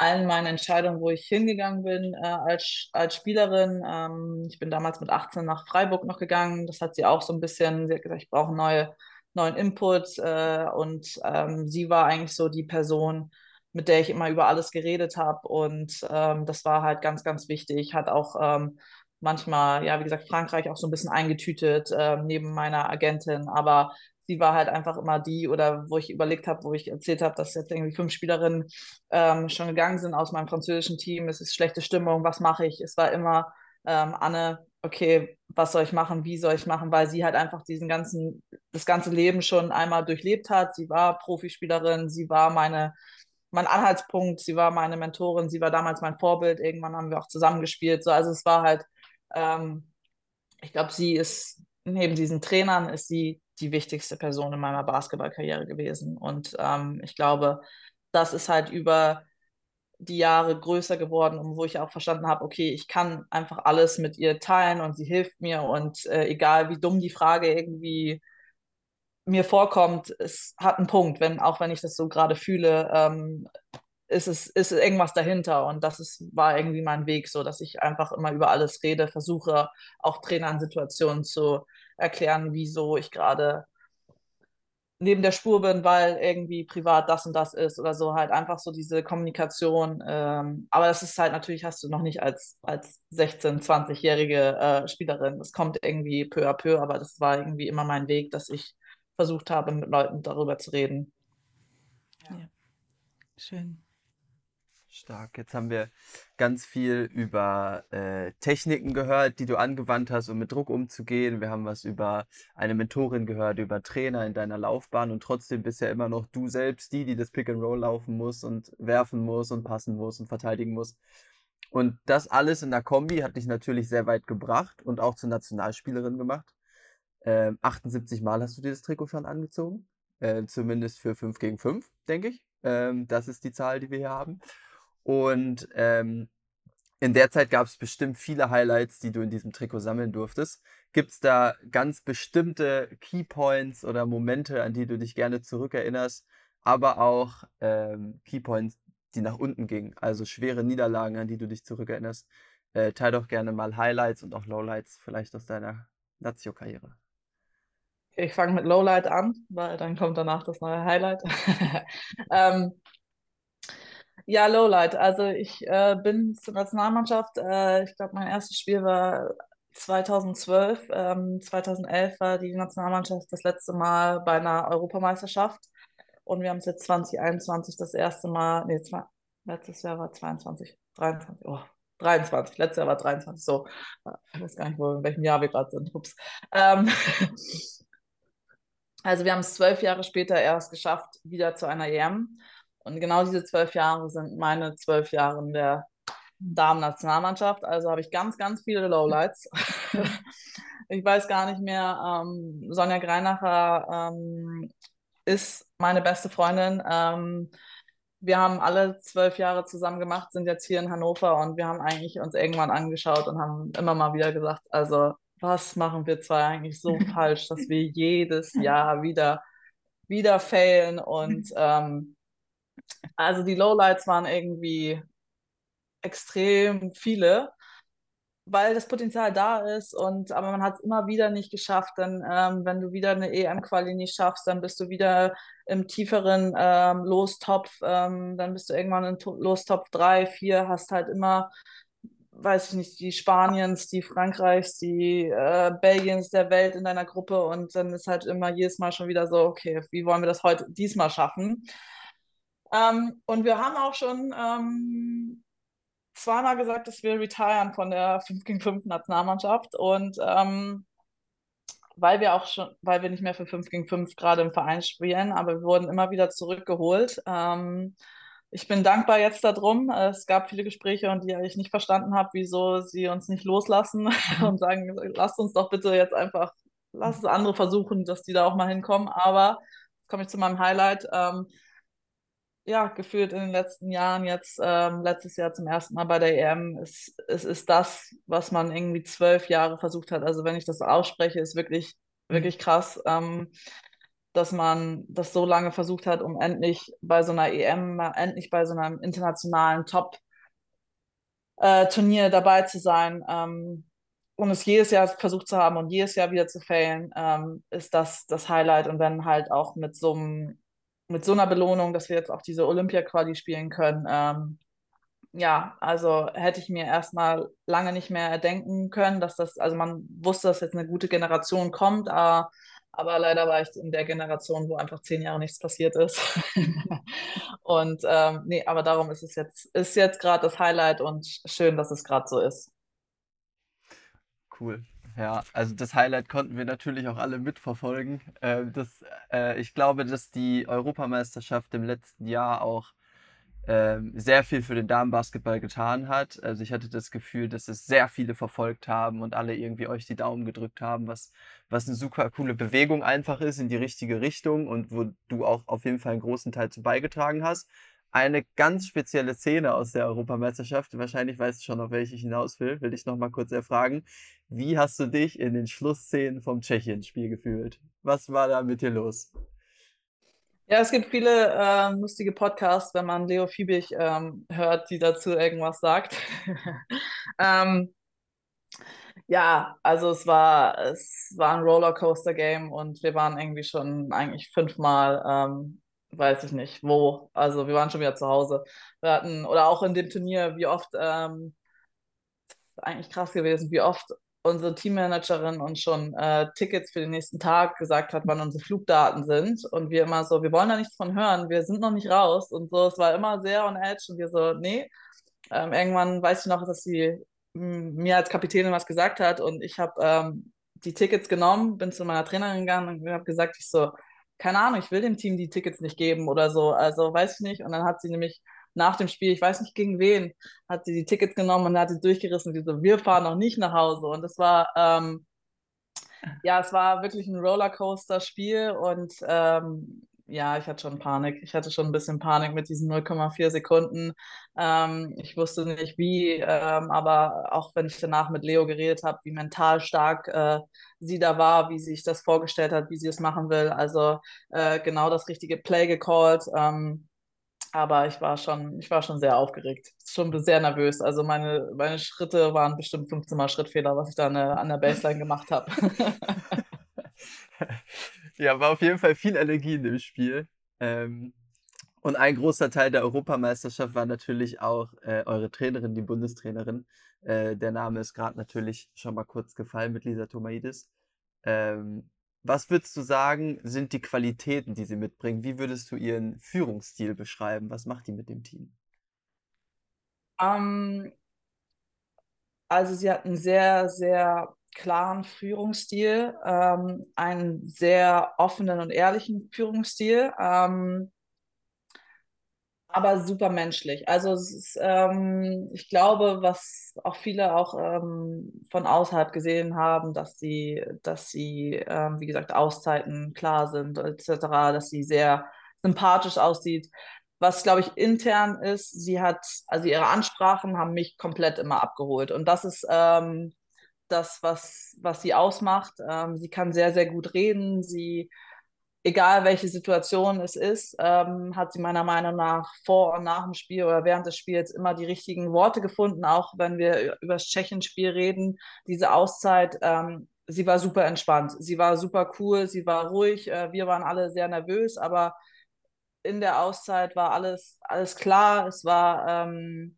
allen meinen Entscheidungen, wo ich hingegangen bin äh, als, als Spielerin. Ähm, ich bin damals mit 18 nach Freiburg noch gegangen. Das hat sie auch so ein bisschen, sie hat gesagt, ich brauche neue, neuen Input. Äh, und ähm, sie war eigentlich so die Person, mit der ich immer über alles geredet habe. Und ähm, das war halt ganz, ganz wichtig. Hat auch ähm, manchmal, ja, wie gesagt, Frankreich auch so ein bisschen eingetütet äh, neben meiner Agentin. Aber sie war halt einfach immer die, oder wo ich überlegt habe, wo ich erzählt habe, dass jetzt irgendwie fünf Spielerinnen ähm, schon gegangen sind aus meinem französischen Team, es ist schlechte Stimmung, was mache ich? Es war immer ähm, Anne, okay, was soll ich machen, wie soll ich machen, weil sie halt einfach diesen ganzen, das ganze Leben schon einmal durchlebt hat. Sie war Profispielerin, sie war meine, mein Anhaltspunkt, sie war meine Mentorin, sie war damals mein Vorbild. Irgendwann haben wir auch zusammengespielt. So, also es war halt, ähm, ich glaube, sie ist neben diesen Trainern ist sie die wichtigste Person in meiner Basketballkarriere gewesen. Und ähm, ich glaube, das ist halt über die Jahre größer geworden wo ich auch verstanden habe, okay, ich kann einfach alles mit ihr teilen und sie hilft mir und äh, egal wie dumm die Frage irgendwie mir vorkommt, es hat einen Punkt, wenn auch wenn ich das so gerade fühle, ähm, ist es ist irgendwas dahinter und das ist war irgendwie mein Weg, so dass ich einfach immer über alles rede, versuche auch Trainern Situationen zu erklären, wieso ich gerade neben der Spur bin, weil irgendwie privat das und das ist oder so, halt einfach so diese Kommunikation. Ähm, aber das ist halt natürlich, hast du noch nicht als, als 16-, 20-jährige äh, Spielerin. Das kommt irgendwie peu à peu, aber das war irgendwie immer mein Weg, dass ich versucht habe, mit Leuten darüber zu reden. Ja. ja. Schön. Stark. Jetzt haben wir ganz viel über äh, Techniken gehört, die du angewandt hast, um mit Druck umzugehen. Wir haben was über eine Mentorin gehört, über Trainer in deiner Laufbahn und trotzdem bist ja immer noch du selbst die, die das Pick and Roll laufen muss und werfen muss und passen muss und verteidigen muss. Und das alles in der Kombi hat dich natürlich sehr weit gebracht und auch zur Nationalspielerin gemacht. Ähm, 78 Mal hast du dir das Trikot schon angezogen. Äh, zumindest für 5 gegen 5, denke ich. Ähm, das ist die Zahl, die wir hier haben. Und ähm, in der Zeit gab es bestimmt viele Highlights, die du in diesem Trikot sammeln durftest. Gibt es da ganz bestimmte Keypoints oder Momente, an die du dich gerne zurückerinnerst, aber auch ähm, Keypoints, die nach unten gingen, also schwere Niederlagen, an die du dich zurückerinnerst? Äh, teil doch gerne mal Highlights und auch Lowlights vielleicht aus deiner Nazio-Karriere. Ich fange mit Lowlight an, weil dann kommt danach das neue Highlight. [laughs] ähm, ja, Lowlight. Also ich äh, bin zur Nationalmannschaft. Äh, ich glaube, mein erstes Spiel war 2012. Ähm, 2011 war die Nationalmannschaft das letzte Mal bei einer Europameisterschaft. Und wir haben es jetzt 2021 das erste Mal, nee, zwei, letztes Jahr war 22, 23, oh, 23, letztes Jahr war 23, so. Ich weiß gar nicht, wo, in welchem Jahr wir gerade sind. Ups. Ähm, [laughs] also wir haben es zwölf Jahre später erst geschafft, wieder zu einer EM. Und genau diese zwölf Jahre sind meine zwölf Jahre in der Damen-Nationalmannschaft. Also habe ich ganz, ganz viele Lowlights. [laughs] ich weiß gar nicht mehr. Ähm, Sonja Greinacher ähm, ist meine beste Freundin. Ähm, wir haben alle zwölf Jahre zusammen gemacht, sind jetzt hier in Hannover und wir haben eigentlich uns irgendwann angeschaut und haben immer mal wieder gesagt, also was machen wir zwei eigentlich so [laughs] falsch, dass wir jedes Jahr wieder, wieder failen und ähm, also die Lowlights waren irgendwie extrem viele, weil das Potenzial da ist und aber man hat es immer wieder nicht geschafft. Dann, ähm, wenn du wieder eine EM-Quali nicht schaffst, dann bist du wieder im tieferen ähm, Lostopf, ähm, dann bist du irgendwann in Lostopf 3, 4, hast halt immer weiß ich nicht, die Spaniens, die Frankreichs, die äh, Belgiens der Welt in deiner Gruppe und dann ist halt immer jedes Mal schon wieder so, okay, wie wollen wir das heute diesmal schaffen? Ähm, und wir haben auch schon ähm, zweimal gesagt, dass wir retiren von der 5 gegen 5 Nationalmannschaft. Und ähm, weil wir auch schon, weil wir nicht mehr für 5 gegen 5 gerade im Verein spielen, aber wir wurden immer wieder zurückgeholt. Ähm, ich bin dankbar jetzt darum. Es gab viele Gespräche und die ich nicht verstanden habe, wieso sie uns nicht loslassen [laughs] und sagen, lasst uns doch bitte jetzt einfach, lasst es andere versuchen, dass die da auch mal hinkommen. Aber jetzt komme ich zu meinem Highlight. Ähm, ja, gefühlt in den letzten Jahren, jetzt ähm, letztes Jahr zum ersten Mal bei der EM, es, es ist das, was man irgendwie zwölf Jahre versucht hat. Also wenn ich das ausspreche, ist wirklich, mhm. wirklich krass, ähm, dass man das so lange versucht hat, um endlich bei so einer EM, endlich bei so einem internationalen Top-Turnier äh, dabei zu sein. Ähm, und es jedes Jahr versucht zu haben und jedes Jahr wieder zu failen, ähm, ist das das Highlight. Und dann halt auch mit so einem mit so einer Belohnung, dass wir jetzt auch diese Olympia-Quali spielen können. Ähm, ja, also hätte ich mir erstmal lange nicht mehr erdenken können, dass das, also man wusste, dass jetzt eine gute Generation kommt, aber, aber leider war ich in der Generation, wo einfach zehn Jahre nichts passiert ist. [laughs] und ähm, nee, aber darum ist es jetzt, ist jetzt gerade das Highlight und schön, dass es gerade so ist. Cool. Ja, also das Highlight konnten wir natürlich auch alle mitverfolgen. Äh, das, äh, ich glaube, dass die Europameisterschaft im letzten Jahr auch äh, sehr viel für den Damenbasketball getan hat. Also ich hatte das Gefühl, dass es sehr viele verfolgt haben und alle irgendwie euch die Daumen gedrückt haben, was, was eine super coole Bewegung einfach ist in die richtige Richtung und wo du auch auf jeden Fall einen großen Teil zu beigetragen hast. Eine ganz spezielle Szene aus der Europameisterschaft. Wahrscheinlich weißt du schon, auf welche ich hinaus will. Will ich nochmal kurz erfragen. Wie hast du dich in den Schlussszenen vom Tschechien-Spiel gefühlt? Was war da mit dir los? Ja, es gibt viele äh, lustige Podcasts, wenn man Leo Fiebig ähm, hört, die dazu irgendwas sagt. [laughs] ähm, ja, also es war, es war ein Rollercoaster-Game und wir waren irgendwie schon eigentlich fünfmal, ähm, weiß ich nicht, wo. Also wir waren schon wieder zu Hause. Wir hatten, oder auch in dem Turnier, wie oft, ähm, eigentlich krass gewesen, wie oft unsere Teammanagerin uns schon äh, Tickets für den nächsten Tag gesagt hat, wann unsere Flugdaten sind. Und wir immer so, wir wollen da nichts von hören, wir sind noch nicht raus. Und so, es war immer sehr on edge und wir so, nee. Ähm, irgendwann weiß ich noch, dass sie mir als Kapitänin was gesagt hat und ich habe ähm, die Tickets genommen, bin zu meiner Trainerin gegangen und habe gesagt, ich so, keine Ahnung, ich will dem Team die Tickets nicht geben oder so, also weiß ich nicht. Und dann hat sie nämlich nach dem Spiel, ich weiß nicht gegen wen, hat sie die Tickets genommen und hat sie durchgerissen, wie so, wir fahren noch nicht nach Hause. Und das war, ähm, ja, es war wirklich ein Rollercoaster-Spiel und ähm, ja, ich hatte schon Panik. Ich hatte schon ein bisschen Panik mit diesen 0,4 Sekunden. Ähm, ich wusste nicht wie, ähm, aber auch wenn ich danach mit Leo geredet habe, wie mental stark äh, sie da war, wie sie sich das vorgestellt hat, wie sie es machen will. Also äh, genau das richtige Play gecallt. Ähm, aber ich war schon, ich war schon sehr aufgeregt, schon sehr nervös. Also meine, meine Schritte waren bestimmt 15 Mal Schrittfehler, was ich da an der, Baseline gemacht habe. [laughs] Ja, war auf jeden Fall viel Energie in dem Spiel. Ähm, und ein großer Teil der Europameisterschaft war natürlich auch äh, eure Trainerin, die Bundestrainerin. Äh, der Name ist gerade natürlich schon mal kurz gefallen mit Lisa Tomaidis. Ähm, was würdest du sagen, sind die Qualitäten, die sie mitbringt? Wie würdest du ihren Führungsstil beschreiben? Was macht die mit dem Team? Um, ähm, also sie hat einen sehr, sehr klaren Führungsstil, ähm, einen sehr offenen und ehrlichen Führungsstil, ähm, aber super menschlich. Also ist, ähm, ich glaube, was auch viele auch ähm, von außerhalb gesehen haben, dass sie, dass sie, ähm, wie gesagt, Auszeiten klar sind etc., dass sie sehr sympathisch aussieht. Was, glaube ich, intern ist, sie hat, also ihre Ansprachen haben mich komplett immer abgeholt. Und das ist, ähm, das, was, was sie ausmacht. Ähm, sie kann sehr, sehr gut reden. Sie, egal welche Situation es ist, ähm, hat sie meiner Meinung nach vor und nach dem Spiel oder während des Spiels immer die richtigen Worte gefunden, auch wenn wir über das Tschechien-Spiel reden. Diese Auszeit, ähm, sie war super entspannt. Sie war super cool, sie war ruhig. Äh, wir waren alle sehr nervös, aber in der Auszeit war alles, alles klar. Es war ähm,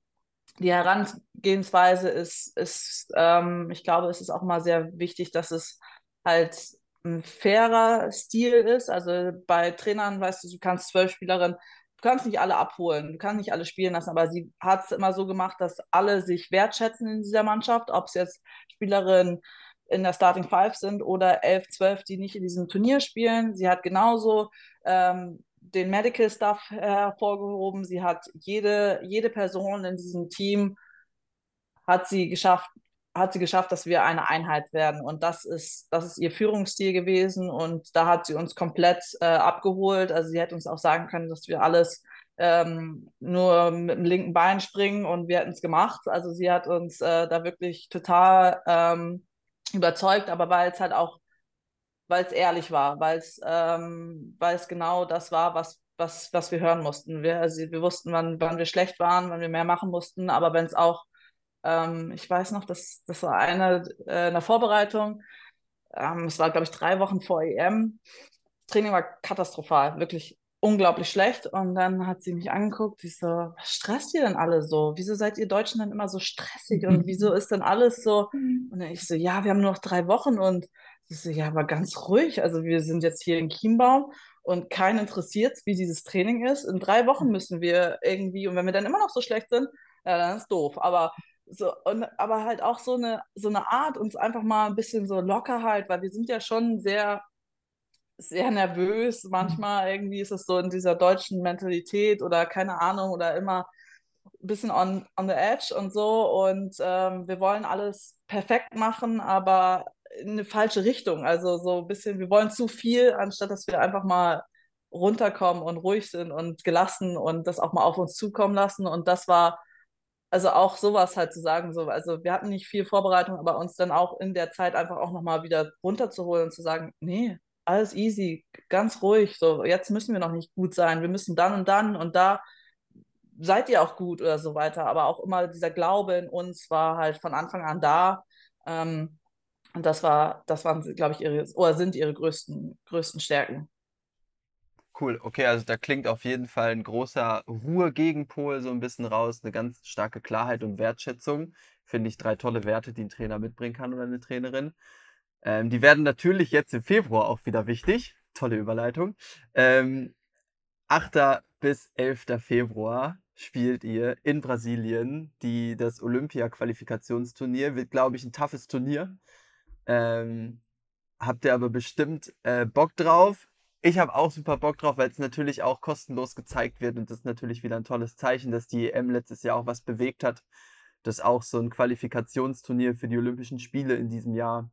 die Herangehensweise ist, ist ähm, ich glaube, es ist auch mal sehr wichtig, dass es halt ein fairer Stil ist. Also bei Trainern, weißt du, du kannst zwölf Spielerinnen, du kannst nicht alle abholen, du kannst nicht alle spielen lassen, aber sie hat es immer so gemacht, dass alle sich wertschätzen in dieser Mannschaft, ob es jetzt Spielerinnen in der Starting Five sind oder elf, zwölf, die nicht in diesem Turnier spielen. Sie hat genauso ähm, den Medical Staff hervorgehoben. Sie hat jede, jede Person in diesem Team hat sie geschafft, hat sie geschafft, dass wir eine Einheit werden. Und das ist, das ist ihr Führungsstil gewesen. Und da hat sie uns komplett äh, abgeholt. Also sie hätte uns auch sagen können, dass wir alles ähm, nur mit dem linken Bein springen und wir hätten es gemacht. Also sie hat uns äh, da wirklich total ähm, überzeugt, aber weil es halt auch weil es ehrlich war, weil es ähm, genau das war, was, was, was wir hören mussten. Wir, also wir wussten, wann, wann wir schlecht waren, wann wir mehr machen mussten, aber wenn es auch, ähm, ich weiß noch, das, das war eine äh, in der Vorbereitung, ähm, es war, glaube ich, drei Wochen vor EM. Das Training war katastrophal, wirklich unglaublich schlecht. Und dann hat sie mich angeguckt, ich so, was stresst ihr denn alle so? Wieso seid ihr Deutschen dann immer so stressig? Und [laughs] wieso ist denn alles so? Und dann ich so, ja, wir haben nur noch drei Wochen und ich so, ja, aber ganz ruhig. Also wir sind jetzt hier in Chiembaum und keinen interessiert, wie dieses Training ist. In drei Wochen müssen wir irgendwie, und wenn wir dann immer noch so schlecht sind, ja, dann ist doof. Aber so, und, aber halt auch so eine, so eine Art, uns einfach mal ein bisschen so Lockerheit, weil wir sind ja schon sehr, sehr nervös. Manchmal irgendwie ist es so in dieser deutschen Mentalität oder keine Ahnung oder immer ein bisschen on, on the edge und so. Und ähm, wir wollen alles perfekt machen, aber in eine falsche Richtung. Also so ein bisschen, wir wollen zu viel, anstatt dass wir einfach mal runterkommen und ruhig sind und gelassen und das auch mal auf uns zukommen lassen. Und das war also auch sowas halt zu sagen, so, also wir hatten nicht viel Vorbereitung, aber uns dann auch in der Zeit einfach auch nochmal wieder runterzuholen und zu sagen, nee, alles easy, ganz ruhig, so, jetzt müssen wir noch nicht gut sein, wir müssen dann und dann und da seid ihr auch gut oder so weiter, aber auch immer dieser Glaube in uns war halt von Anfang an da ähm, und das war, das waren, glaube ich, ihre, oder sind ihre größten, größten Stärken. Cool, okay, also da klingt auf jeden Fall ein großer Ruhe-Gegenpol so ein bisschen raus, eine ganz starke Klarheit und Wertschätzung. Finde ich drei tolle Werte, die ein Trainer mitbringen kann oder eine Trainerin. Ähm, die werden natürlich jetzt im Februar auch wieder wichtig. Tolle Überleitung. Ähm, 8. bis 11. Februar spielt ihr in Brasilien die, das Olympia-Qualifikationsturnier. Wird, glaube ich, ein toughes Turnier. Ähm, habt ihr aber bestimmt äh, Bock drauf. Ich habe auch super Bock drauf, weil es natürlich auch kostenlos gezeigt wird und das ist natürlich wieder ein tolles Zeichen, dass die EM letztes Jahr auch was bewegt hat, dass auch so ein Qualifikationsturnier für die Olympischen Spiele in diesem Jahr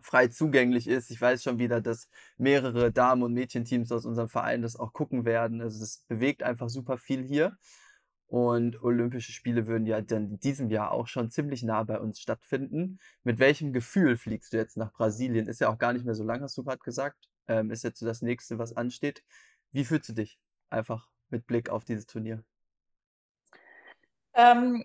frei zugänglich ist. Ich weiß schon wieder, dass mehrere Damen- und Mädchenteams aus unserem Verein das auch gucken werden. Also es bewegt einfach super viel hier. Und Olympische Spiele würden ja dann in diesem Jahr auch schon ziemlich nah bei uns stattfinden. Mit welchem Gefühl fliegst du jetzt nach Brasilien? Ist ja auch gar nicht mehr so lang, hast du gerade gesagt ähm, ist jetzt so das nächste, was ansteht. Wie fühlst du dich einfach mit Blick auf dieses Turnier? Ähm,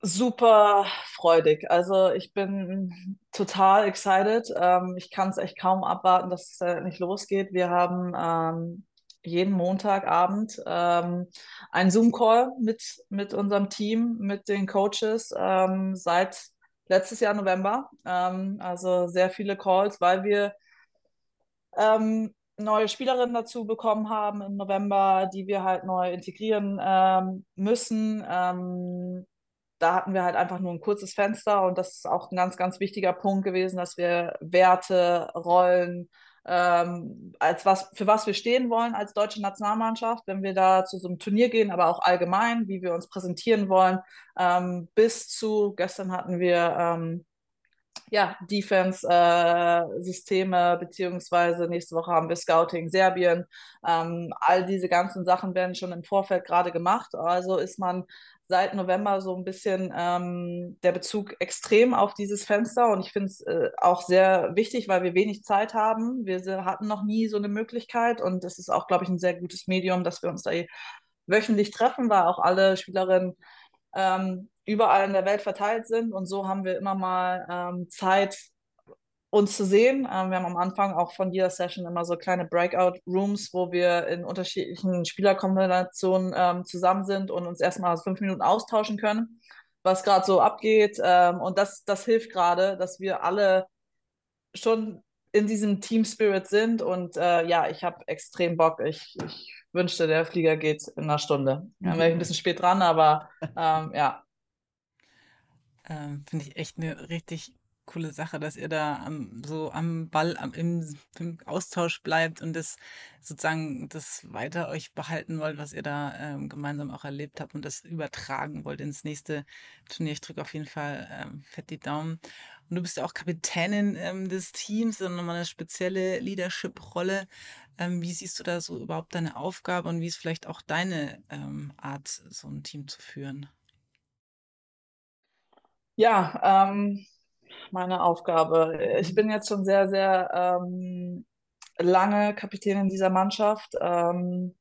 super freudig. Also ich bin total excited. Ähm, ich kann es echt kaum abwarten, dass es äh, nicht losgeht. Wir haben ähm, jeden Montagabend ähm, einen Zoom-Call mit, mit unserem Team, mit den Coaches ähm, seit letztes Jahr November. Ähm, also sehr viele Calls, weil wir ähm, neue Spielerinnen dazu bekommen haben im November, die wir halt neu integrieren ähm, müssen. Ähm, da hatten wir halt einfach nur ein kurzes Fenster und das ist auch ein ganz, ganz wichtiger Punkt gewesen, dass wir Werte, Rollen, ähm, als was, für was wir stehen wollen als deutsche Nationalmannschaft, wenn wir da zu so einem Turnier gehen, aber auch allgemein, wie wir uns präsentieren wollen, ähm, bis zu, gestern hatten wir ähm, ja, Defense-Systeme, äh, beziehungsweise nächste Woche haben wir Scouting Serbien. Ähm, all diese ganzen Sachen werden schon im Vorfeld gerade gemacht. Also ist man seit November so ein bisschen ähm, der Bezug extrem auf dieses Fenster und ich finde es äh, auch sehr wichtig, weil wir wenig Zeit haben. Wir hatten noch nie so eine Möglichkeit und es ist auch, glaube ich, ein sehr gutes Medium, dass wir uns da wöchentlich treffen, weil auch alle Spielerinnen ähm, überall in der Welt verteilt sind. Und so haben wir immer mal ähm, Zeit, uns zu sehen. Ähm, wir haben am Anfang auch von jeder Session immer so kleine Breakout-Rooms, wo wir in unterschiedlichen Spielerkombinationen ähm, zusammen sind und uns erstmal fünf Minuten austauschen können, was gerade so abgeht. Ähm, und das, das hilft gerade, dass wir alle schon in diesem Team Spirit sind. Und äh, ja, ich habe extrem Bock. Ich, ich wünschte, der Flieger geht in einer Stunde. Dann wäre ich ein bisschen spät dran, aber ähm, ja, ähm, Finde ich echt eine richtig coole Sache, dass ihr da am, so am Ball, am, im, im Austausch bleibt und das sozusagen das weiter euch behalten wollt, was ihr da ähm, gemeinsam auch erlebt habt und das übertragen wollt ins nächste Turnier. Ich drücke auf jeden Fall ähm, fett die Daumen. Und du bist ja auch Kapitänin ähm, des Teams und nochmal eine spezielle Leadership-Rolle. Ähm, wie siehst du da so überhaupt deine Aufgabe und wie ist vielleicht auch deine ähm, Art, so ein Team zu führen? Ja, ähm, meine Aufgabe. Ich bin jetzt schon sehr, sehr ähm, lange Kapitänin dieser Mannschaft. Ähm,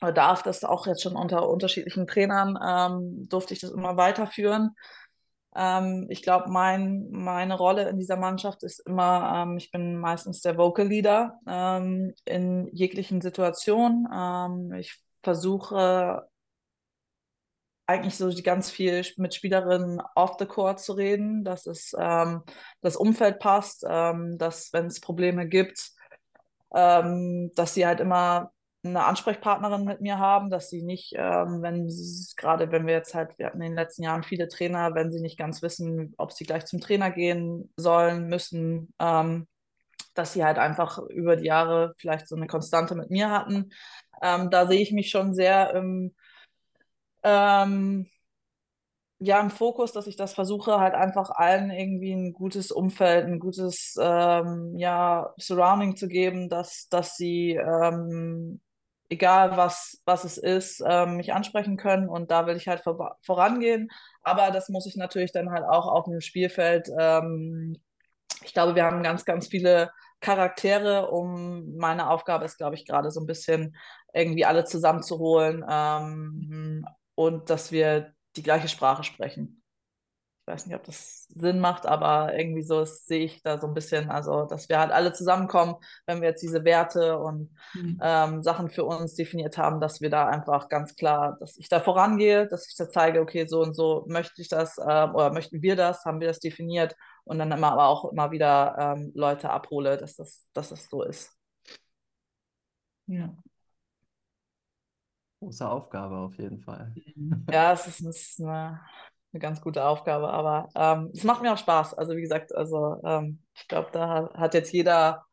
darf das auch jetzt schon unter unterschiedlichen Trainern, ähm, durfte ich das immer weiterführen. Ähm, ich glaube, mein, meine Rolle in dieser Mannschaft ist immer, ähm, ich bin meistens der Vocal Leader ähm, in jeglichen Situationen. Ähm, ich versuche eigentlich so ganz viel mit Spielerinnen off the court zu reden, dass es ähm, das Umfeld passt, ähm, dass wenn es Probleme gibt, dass sie halt immer eine Ansprechpartnerin mit mir haben, dass sie nicht, ähm, wenn gerade wenn wir jetzt halt, wir hatten in den letzten Jahren viele Trainer, wenn sie nicht ganz wissen, ob sie gleich zum Trainer gehen sollen, müssen, ähm, dass sie halt einfach über die Jahre vielleicht so eine Konstante mit mir hatten. Ähm, da sehe ich mich schon sehr im ähm, ja, im Fokus, dass ich das versuche, halt einfach allen irgendwie ein gutes Umfeld, ein gutes ähm, ja, Surrounding zu geben, dass, dass sie ähm, egal was, was es ist, ähm, mich ansprechen können und da will ich halt vor, vorangehen. Aber das muss ich natürlich dann halt auch auf dem Spielfeld. Ähm, ich glaube, wir haben ganz, ganz viele Charaktere, um meine Aufgabe ist, glaube ich, gerade so ein bisschen irgendwie alle zusammenzuholen ähm, und dass wir die gleiche Sprache sprechen ich weiß nicht, ob das Sinn macht, aber irgendwie so sehe ich da so ein bisschen, also dass wir halt alle zusammenkommen, wenn wir jetzt diese Werte und mhm. ähm, Sachen für uns definiert haben, dass wir da einfach ganz klar, dass ich da vorangehe, dass ich da zeige, okay, so und so möchte ich das äh, oder möchten wir das, haben wir das definiert und dann immer aber auch immer wieder ähm, Leute abhole, dass das, dass das so ist. Ja. Große Aufgabe auf jeden Fall. Ja, es ist, es ist eine eine ganz gute Aufgabe, aber ähm, es macht mir auch Spaß. Also wie gesagt, also ähm, ich glaube, da hat jetzt jeder,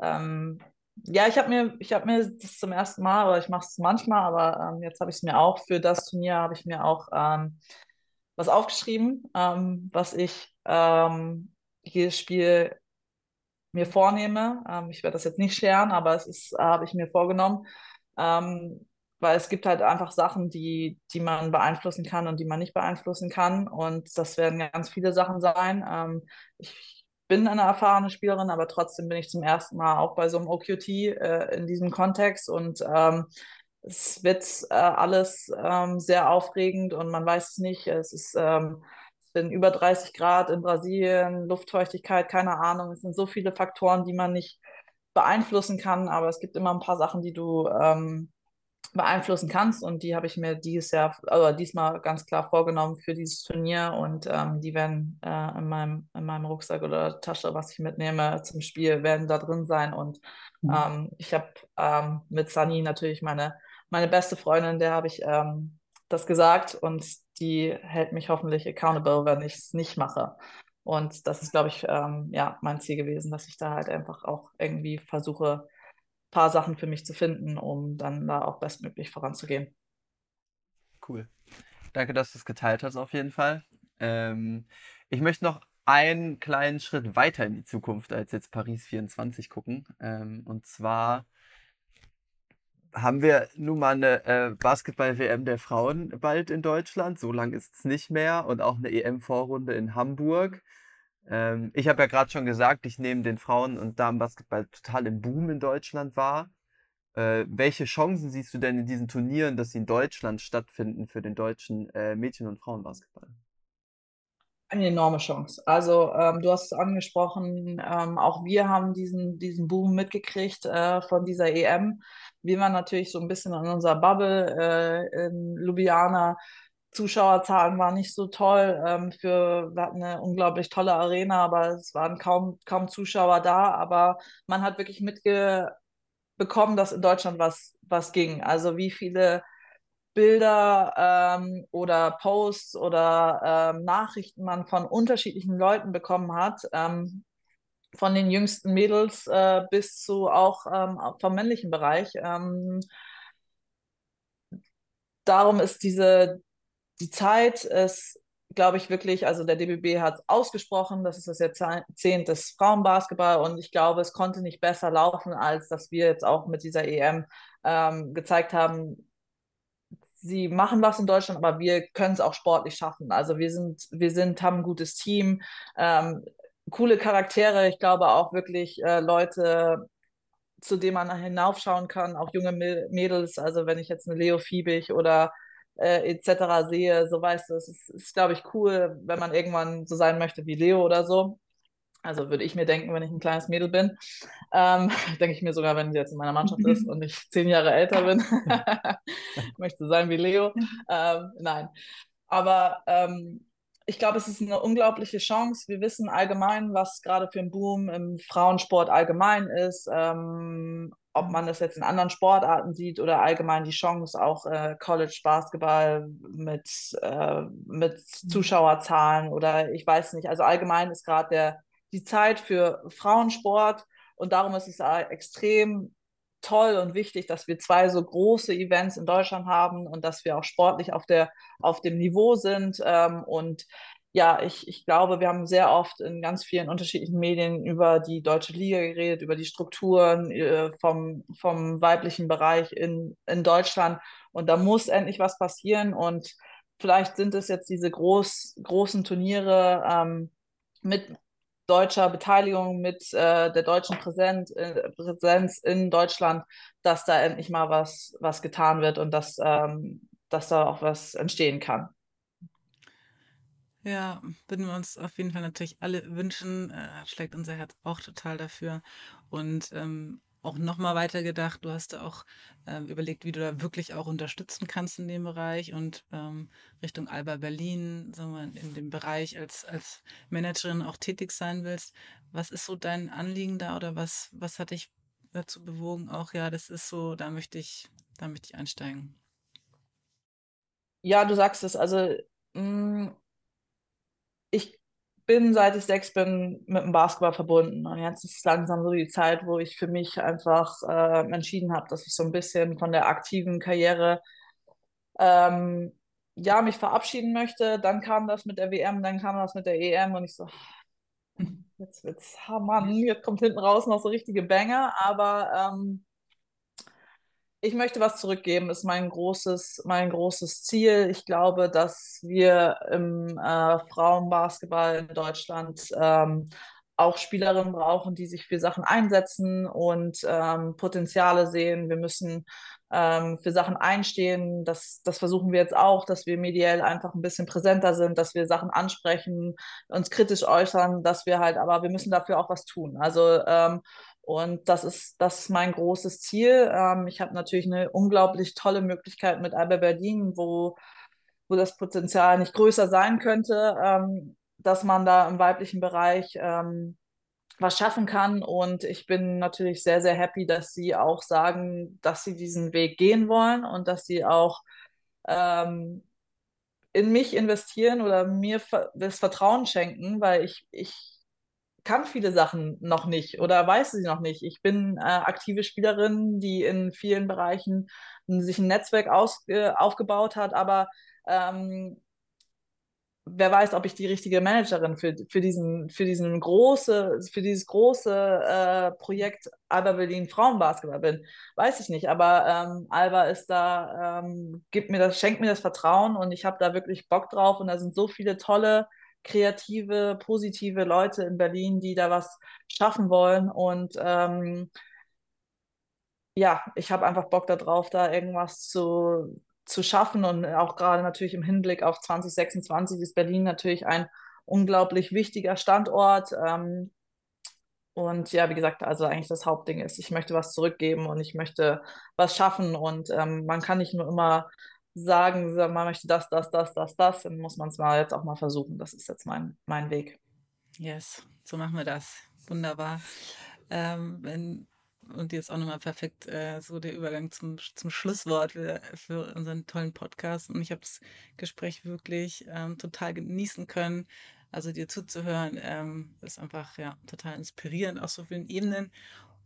ähm, ja, ich habe mir, ich habe mir das zum ersten Mal, oder ich mache es manchmal, aber ähm, jetzt habe ich es mir auch für das Turnier habe ich mir auch ähm, was aufgeschrieben, ähm, was ich jedes Spiel mir vornehme. ich werde das jetzt nicht scheren, aber es ist, habe ich mir vorgenommen. Ähm, weil es gibt halt einfach Sachen, die, die man beeinflussen kann und die man nicht beeinflussen kann. Und das werden ganz viele Sachen sein. Ähm, ich bin eine erfahrene Spielerin, aber trotzdem bin ich zum ersten Mal auch bei so einem OQT äh, in diesem Kontext und ähm, es wird äh, alles ähm, sehr aufregend und man weiß es nicht. Es ist ähm, es sind über 30 Grad in Brasilien, Luftfeuchtigkeit, keine Ahnung. Es sind so viele Faktoren, die man nicht beeinflussen kann, aber es gibt immer ein paar Sachen, die du ähm, beeinflussen kannst. Und die habe ich mir dieses Jahr, also diesmal ganz klar vorgenommen für dieses Turnier. Und ähm, die werden äh, in, meinem, in meinem Rucksack oder Tasche, was ich mitnehme zum Spiel, werden da drin sein. Und mhm. ähm, ich habe ähm, mit Sunny natürlich meine, meine beste Freundin, der habe ich ähm, das gesagt. Und die hält mich hoffentlich accountable, wenn ich es nicht mache. Und das ist, glaube ich, ähm, ja, mein Ziel gewesen, dass ich da halt einfach auch irgendwie versuche, paar Sachen für mich zu finden, um dann da auch bestmöglich voranzugehen. Cool. Danke, dass du es geteilt hast, auf jeden Fall. Ähm, ich möchte noch einen kleinen Schritt weiter in die Zukunft als jetzt Paris 24 gucken. Ähm, und zwar haben wir nun mal eine äh, Basketball-WM der Frauen bald in Deutschland. So lange ist es nicht mehr. Und auch eine EM-Vorrunde in Hamburg. Ähm, ich habe ja gerade schon gesagt, ich nehme den Frauen- und Damenbasketball total im Boom in Deutschland wahr. Äh, welche Chancen siehst du denn in diesen Turnieren, dass sie in Deutschland stattfinden für den deutschen äh, Mädchen- und Frauenbasketball? Eine enorme Chance. Also ähm, du hast es angesprochen, ähm, auch wir haben diesen, diesen Boom mitgekriegt äh, von dieser EM. Wir waren natürlich so ein bisschen in unserer Bubble äh, in Ljubljana Zuschauerzahlen waren nicht so toll. Ähm, für, wir hatten eine unglaublich tolle Arena, aber es waren kaum, kaum Zuschauer da. Aber man hat wirklich mitbekommen, dass in Deutschland was, was ging. Also wie viele Bilder ähm, oder Posts oder ähm, Nachrichten man von unterschiedlichen Leuten bekommen hat. Ähm, von den jüngsten Mädels äh, bis zu auch ähm, vom männlichen Bereich. Ähm, darum ist diese, die Zeit ist, glaube ich, wirklich, also der DBB hat es ausgesprochen, das ist das Jahrzehnt des Frauenbasketball und ich glaube, es konnte nicht besser laufen, als dass wir jetzt auch mit dieser EM ähm, gezeigt haben, sie machen was in Deutschland, aber wir können es auch sportlich schaffen. Also wir sind, wir sind, haben ein gutes Team, ähm, coole Charaktere, ich glaube auch wirklich äh, Leute, zu denen man hinaufschauen kann, auch junge Mädels, also wenn ich jetzt eine Leo Fiebig oder äh, etc. sehe, so weißt du, es ist, ist glaube ich, cool, wenn man irgendwann so sein möchte wie Leo oder so. Also würde ich mir denken, wenn ich ein kleines Mädel bin. Ähm, [laughs] denke ich mir sogar, wenn sie jetzt in meiner Mannschaft ist [laughs] und ich zehn Jahre älter bin, [laughs] möchte sein wie Leo. Ähm, nein. Aber ähm, ich glaube, es ist eine unglaubliche Chance. Wir wissen allgemein, was gerade für ein Boom im Frauensport allgemein ist. Ähm, ob man das jetzt in anderen Sportarten sieht oder allgemein die Chance, auch äh, College Basketball mit, äh, mit mhm. Zuschauerzahlen oder ich weiß nicht. Also allgemein ist gerade die Zeit für Frauensport und darum ist es extrem toll und wichtig, dass wir zwei so große Events in Deutschland haben und dass wir auch sportlich auf, der, auf dem Niveau sind. Ähm, und ja, ich, ich glaube, wir haben sehr oft in ganz vielen unterschiedlichen Medien über die deutsche Liga geredet, über die Strukturen äh, vom, vom weiblichen Bereich in, in Deutschland. Und da muss endlich was passieren. Und vielleicht sind es jetzt diese groß, großen Turniere ähm, mit deutscher Beteiligung, mit äh, der deutschen Präsenz, äh, Präsenz in Deutschland, dass da endlich mal was, was getan wird und dass, ähm, dass da auch was entstehen kann. Ja, würden wir uns auf jeden Fall natürlich alle wünschen, äh, schlägt unser Herz auch total dafür. Und ähm, auch nochmal weiter gedacht, du hast auch äh, überlegt, wie du da wirklich auch unterstützen kannst in dem Bereich und ähm, Richtung Alba Berlin, sagen wir, in dem Bereich als, als Managerin auch tätig sein willst. Was ist so dein Anliegen da oder was, was hat dich dazu bewogen, auch ja, das ist so, da möchte ich, da möchte ich einsteigen? Ja, du sagst es, also mh, mm, ich bin, seit ich sechs bin, mit dem Basketball verbunden. Und jetzt ist es langsam so die Zeit, wo ich für mich einfach äh, entschieden habe, dass ich so ein bisschen von der aktiven Karriere ähm, ja, mich verabschieden möchte. Dann kam das mit der WM, dann kam das mit der EM und ich so, jetzt wird's, oh Mann, jetzt kommt hinten raus noch so richtige Banger, aber ähm, ich möchte was zurückgeben, ist mein großes, mein großes Ziel. Ich glaube, dass wir im äh, Frauenbasketball in Deutschland ähm, auch Spielerinnen brauchen, die sich für Sachen einsetzen und ähm, Potenziale sehen. Wir müssen ähm, für Sachen einstehen. Das, das versuchen wir jetzt auch, dass wir mediell einfach ein bisschen präsenter sind, dass wir Sachen ansprechen, uns kritisch äußern, dass wir halt, aber wir müssen dafür auch was tun. Also ähm, und das ist, das ist mein großes Ziel. Ähm, ich habe natürlich eine unglaublich tolle Möglichkeit mit Alba Berlin, wo, wo das Potenzial nicht größer sein könnte, ähm, dass man da im weiblichen Bereich ähm, was schaffen kann. Und ich bin natürlich sehr, sehr happy, dass sie auch sagen, dass sie diesen Weg gehen wollen und dass sie auch ähm, in mich investieren oder mir das Vertrauen schenken, weil ich, ich kann viele Sachen noch nicht oder weiß sie noch nicht. Ich bin äh, aktive Spielerin, die in vielen Bereichen sich ein Netzwerk aus, äh, aufgebaut hat, aber ähm, wer weiß, ob ich die richtige Managerin für, für, diesen, für, diesen große, für dieses große äh, Projekt Alba Berlin Frauenbasketball bin. Weiß ich nicht, aber ähm, Alba ist da, ähm, gibt mir das, schenkt mir das Vertrauen und ich habe da wirklich Bock drauf und da sind so viele tolle kreative, positive Leute in Berlin, die da was schaffen wollen. Und ähm, ja, ich habe einfach Bock darauf, da irgendwas zu, zu schaffen. Und auch gerade natürlich im Hinblick auf 2026 ist Berlin natürlich ein unglaublich wichtiger Standort. Ähm, und ja, wie gesagt, also eigentlich das Hauptding ist, ich möchte was zurückgeben und ich möchte was schaffen. Und ähm, man kann nicht nur immer sagen, man möchte das, das, das, das, das, dann muss man es mal jetzt auch mal versuchen. Das ist jetzt mein, mein Weg. Yes, so machen wir das. Wunderbar. Ähm, wenn, und jetzt auch nochmal perfekt äh, so der Übergang zum, zum Schlusswort für, für unseren tollen Podcast. Und ich habe das Gespräch wirklich ähm, total genießen können. Also dir zuzuhören, ähm, ist einfach ja total inspirierend auf so vielen Ebenen.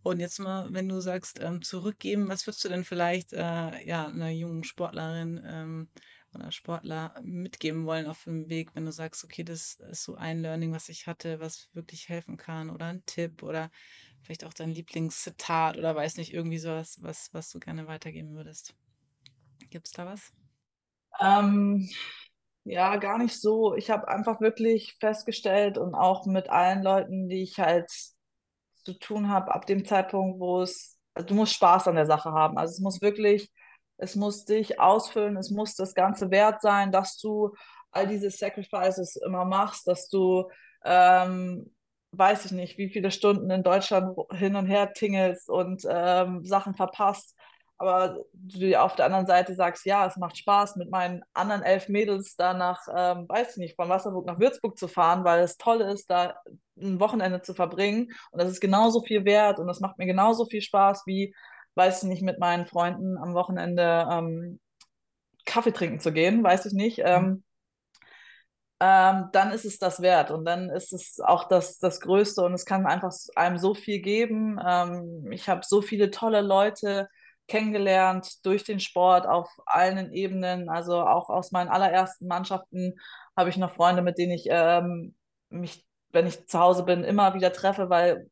Und jetzt mal, wenn du sagst, ähm, zurückgeben, was würdest du denn vielleicht äh, ja, einer jungen Sportlerin ähm, oder Sportler mitgeben wollen auf dem Weg, wenn du sagst, okay, das ist so ein Learning, was ich hatte, was wirklich helfen kann oder ein Tipp oder vielleicht auch dein Lieblingszitat oder weiß nicht, irgendwie sowas, was, was du gerne weitergeben würdest. Gibt es da was? Ähm, ja, gar nicht so. Ich habe einfach wirklich festgestellt und auch mit allen Leuten, die ich halt zu tun habe, ab dem Zeitpunkt, wo es, also du musst Spaß an der Sache haben. Also es muss wirklich, es muss dich ausfüllen, es muss das Ganze wert sein, dass du all diese Sacrifices immer machst, dass du, ähm, weiß ich nicht, wie viele Stunden in Deutschland hin und her tingelst und ähm, Sachen verpasst aber du auf der anderen Seite sagst, ja, es macht Spaß, mit meinen anderen elf Mädels da nach, ähm, weiß ich nicht, von Wasserburg nach Würzburg zu fahren, weil es toll ist, da ein Wochenende zu verbringen. Und das ist genauso viel wert und das macht mir genauso viel Spaß, wie, weiß ich nicht, mit meinen Freunden am Wochenende ähm, Kaffee trinken zu gehen, weiß ich nicht. Ähm, ähm, dann ist es das wert und dann ist es auch das, das Größte und es kann einfach einem so viel geben. Ähm, ich habe so viele tolle Leute kennengelernt durch den Sport auf allen Ebenen. Also auch aus meinen allerersten Mannschaften habe ich noch Freunde, mit denen ich ähm, mich, wenn ich zu Hause bin, immer wieder treffe, weil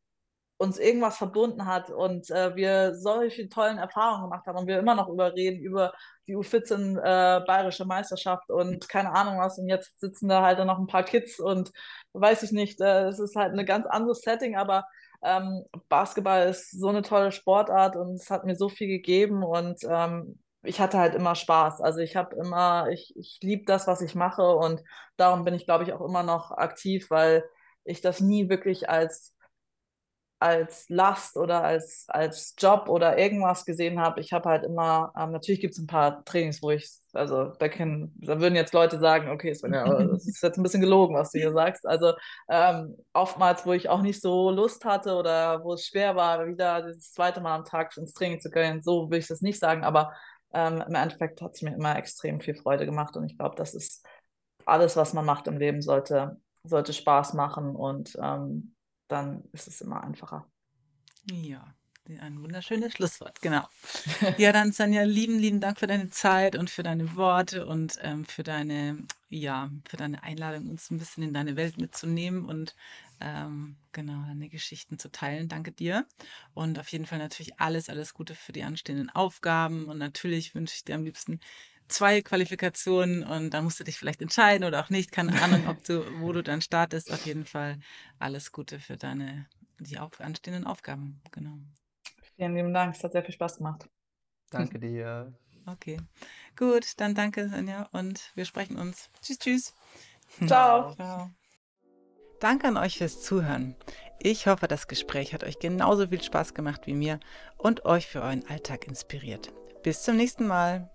uns irgendwas verbunden hat und äh, wir solche tollen Erfahrungen gemacht haben und wir immer noch überreden über die U14 äh, Bayerische Meisterschaft und keine Ahnung was und jetzt sitzen da halt noch ein paar Kids und weiß ich nicht, äh, es ist halt ein ganz anderes Setting, aber ähm, Basketball ist so eine tolle Sportart und es hat mir so viel gegeben und ähm, ich hatte halt immer Spaß. Also ich habe immer, ich, ich liebe das, was ich mache und darum bin ich, glaube ich, auch immer noch aktiv, weil ich das nie wirklich als als Last oder als, als Job oder irgendwas gesehen habe. Ich habe halt immer, ähm, natürlich gibt es ein paar Trainings, wo ich, also da, können, da würden jetzt Leute sagen, okay, Svenja, das [laughs] ist jetzt ein bisschen gelogen, was du hier sagst. Also ähm, oftmals, wo ich auch nicht so Lust hatte oder wo es schwer war, wieder das zweite Mal am Tag ins Training zu gehen, so will ich das nicht sagen, aber ähm, im Endeffekt hat es mir immer extrem viel Freude gemacht und ich glaube, das ist alles, was man macht im Leben, sollte, sollte Spaß machen und ähm, dann ist es immer einfacher. Ja, ein wunderschönes Schlusswort, genau. [laughs] Ja, dann Sanja, lieben, lieben Dank für deine Zeit und für deine Worte und ähm, für deine, ja, für deine Einladung, uns ein bisschen in deine Welt mitzunehmen und ähm, genau deine Geschichten zu teilen. Danke dir. Und auf jeden Fall natürlich alles, alles Gute für die anstehenden Aufgaben. Und natürlich wünsche ich dir am liebsten zwei Qualifikationen und dann musst du dich vielleicht entscheiden oder auch nicht. Keine Ahnung, ob du, wo du dann startest. Auf jeden Fall alles Gute für deine die auf, anstehenden Aufgaben. Genau. Vielen lieben Dank. Es hat sehr viel Spaß gemacht. Danke dir. Okay. Gut, dann danke, Sonja, und wir sprechen uns. Tschüss, tschüss. Ciao. [laughs] Ciao. Danke an euch fürs Zuhören. Ich hoffe, das Gespräch hat euch genauso viel Spaß gemacht wie mir und euch für euren Alltag inspiriert. Bis zum nächsten Mal.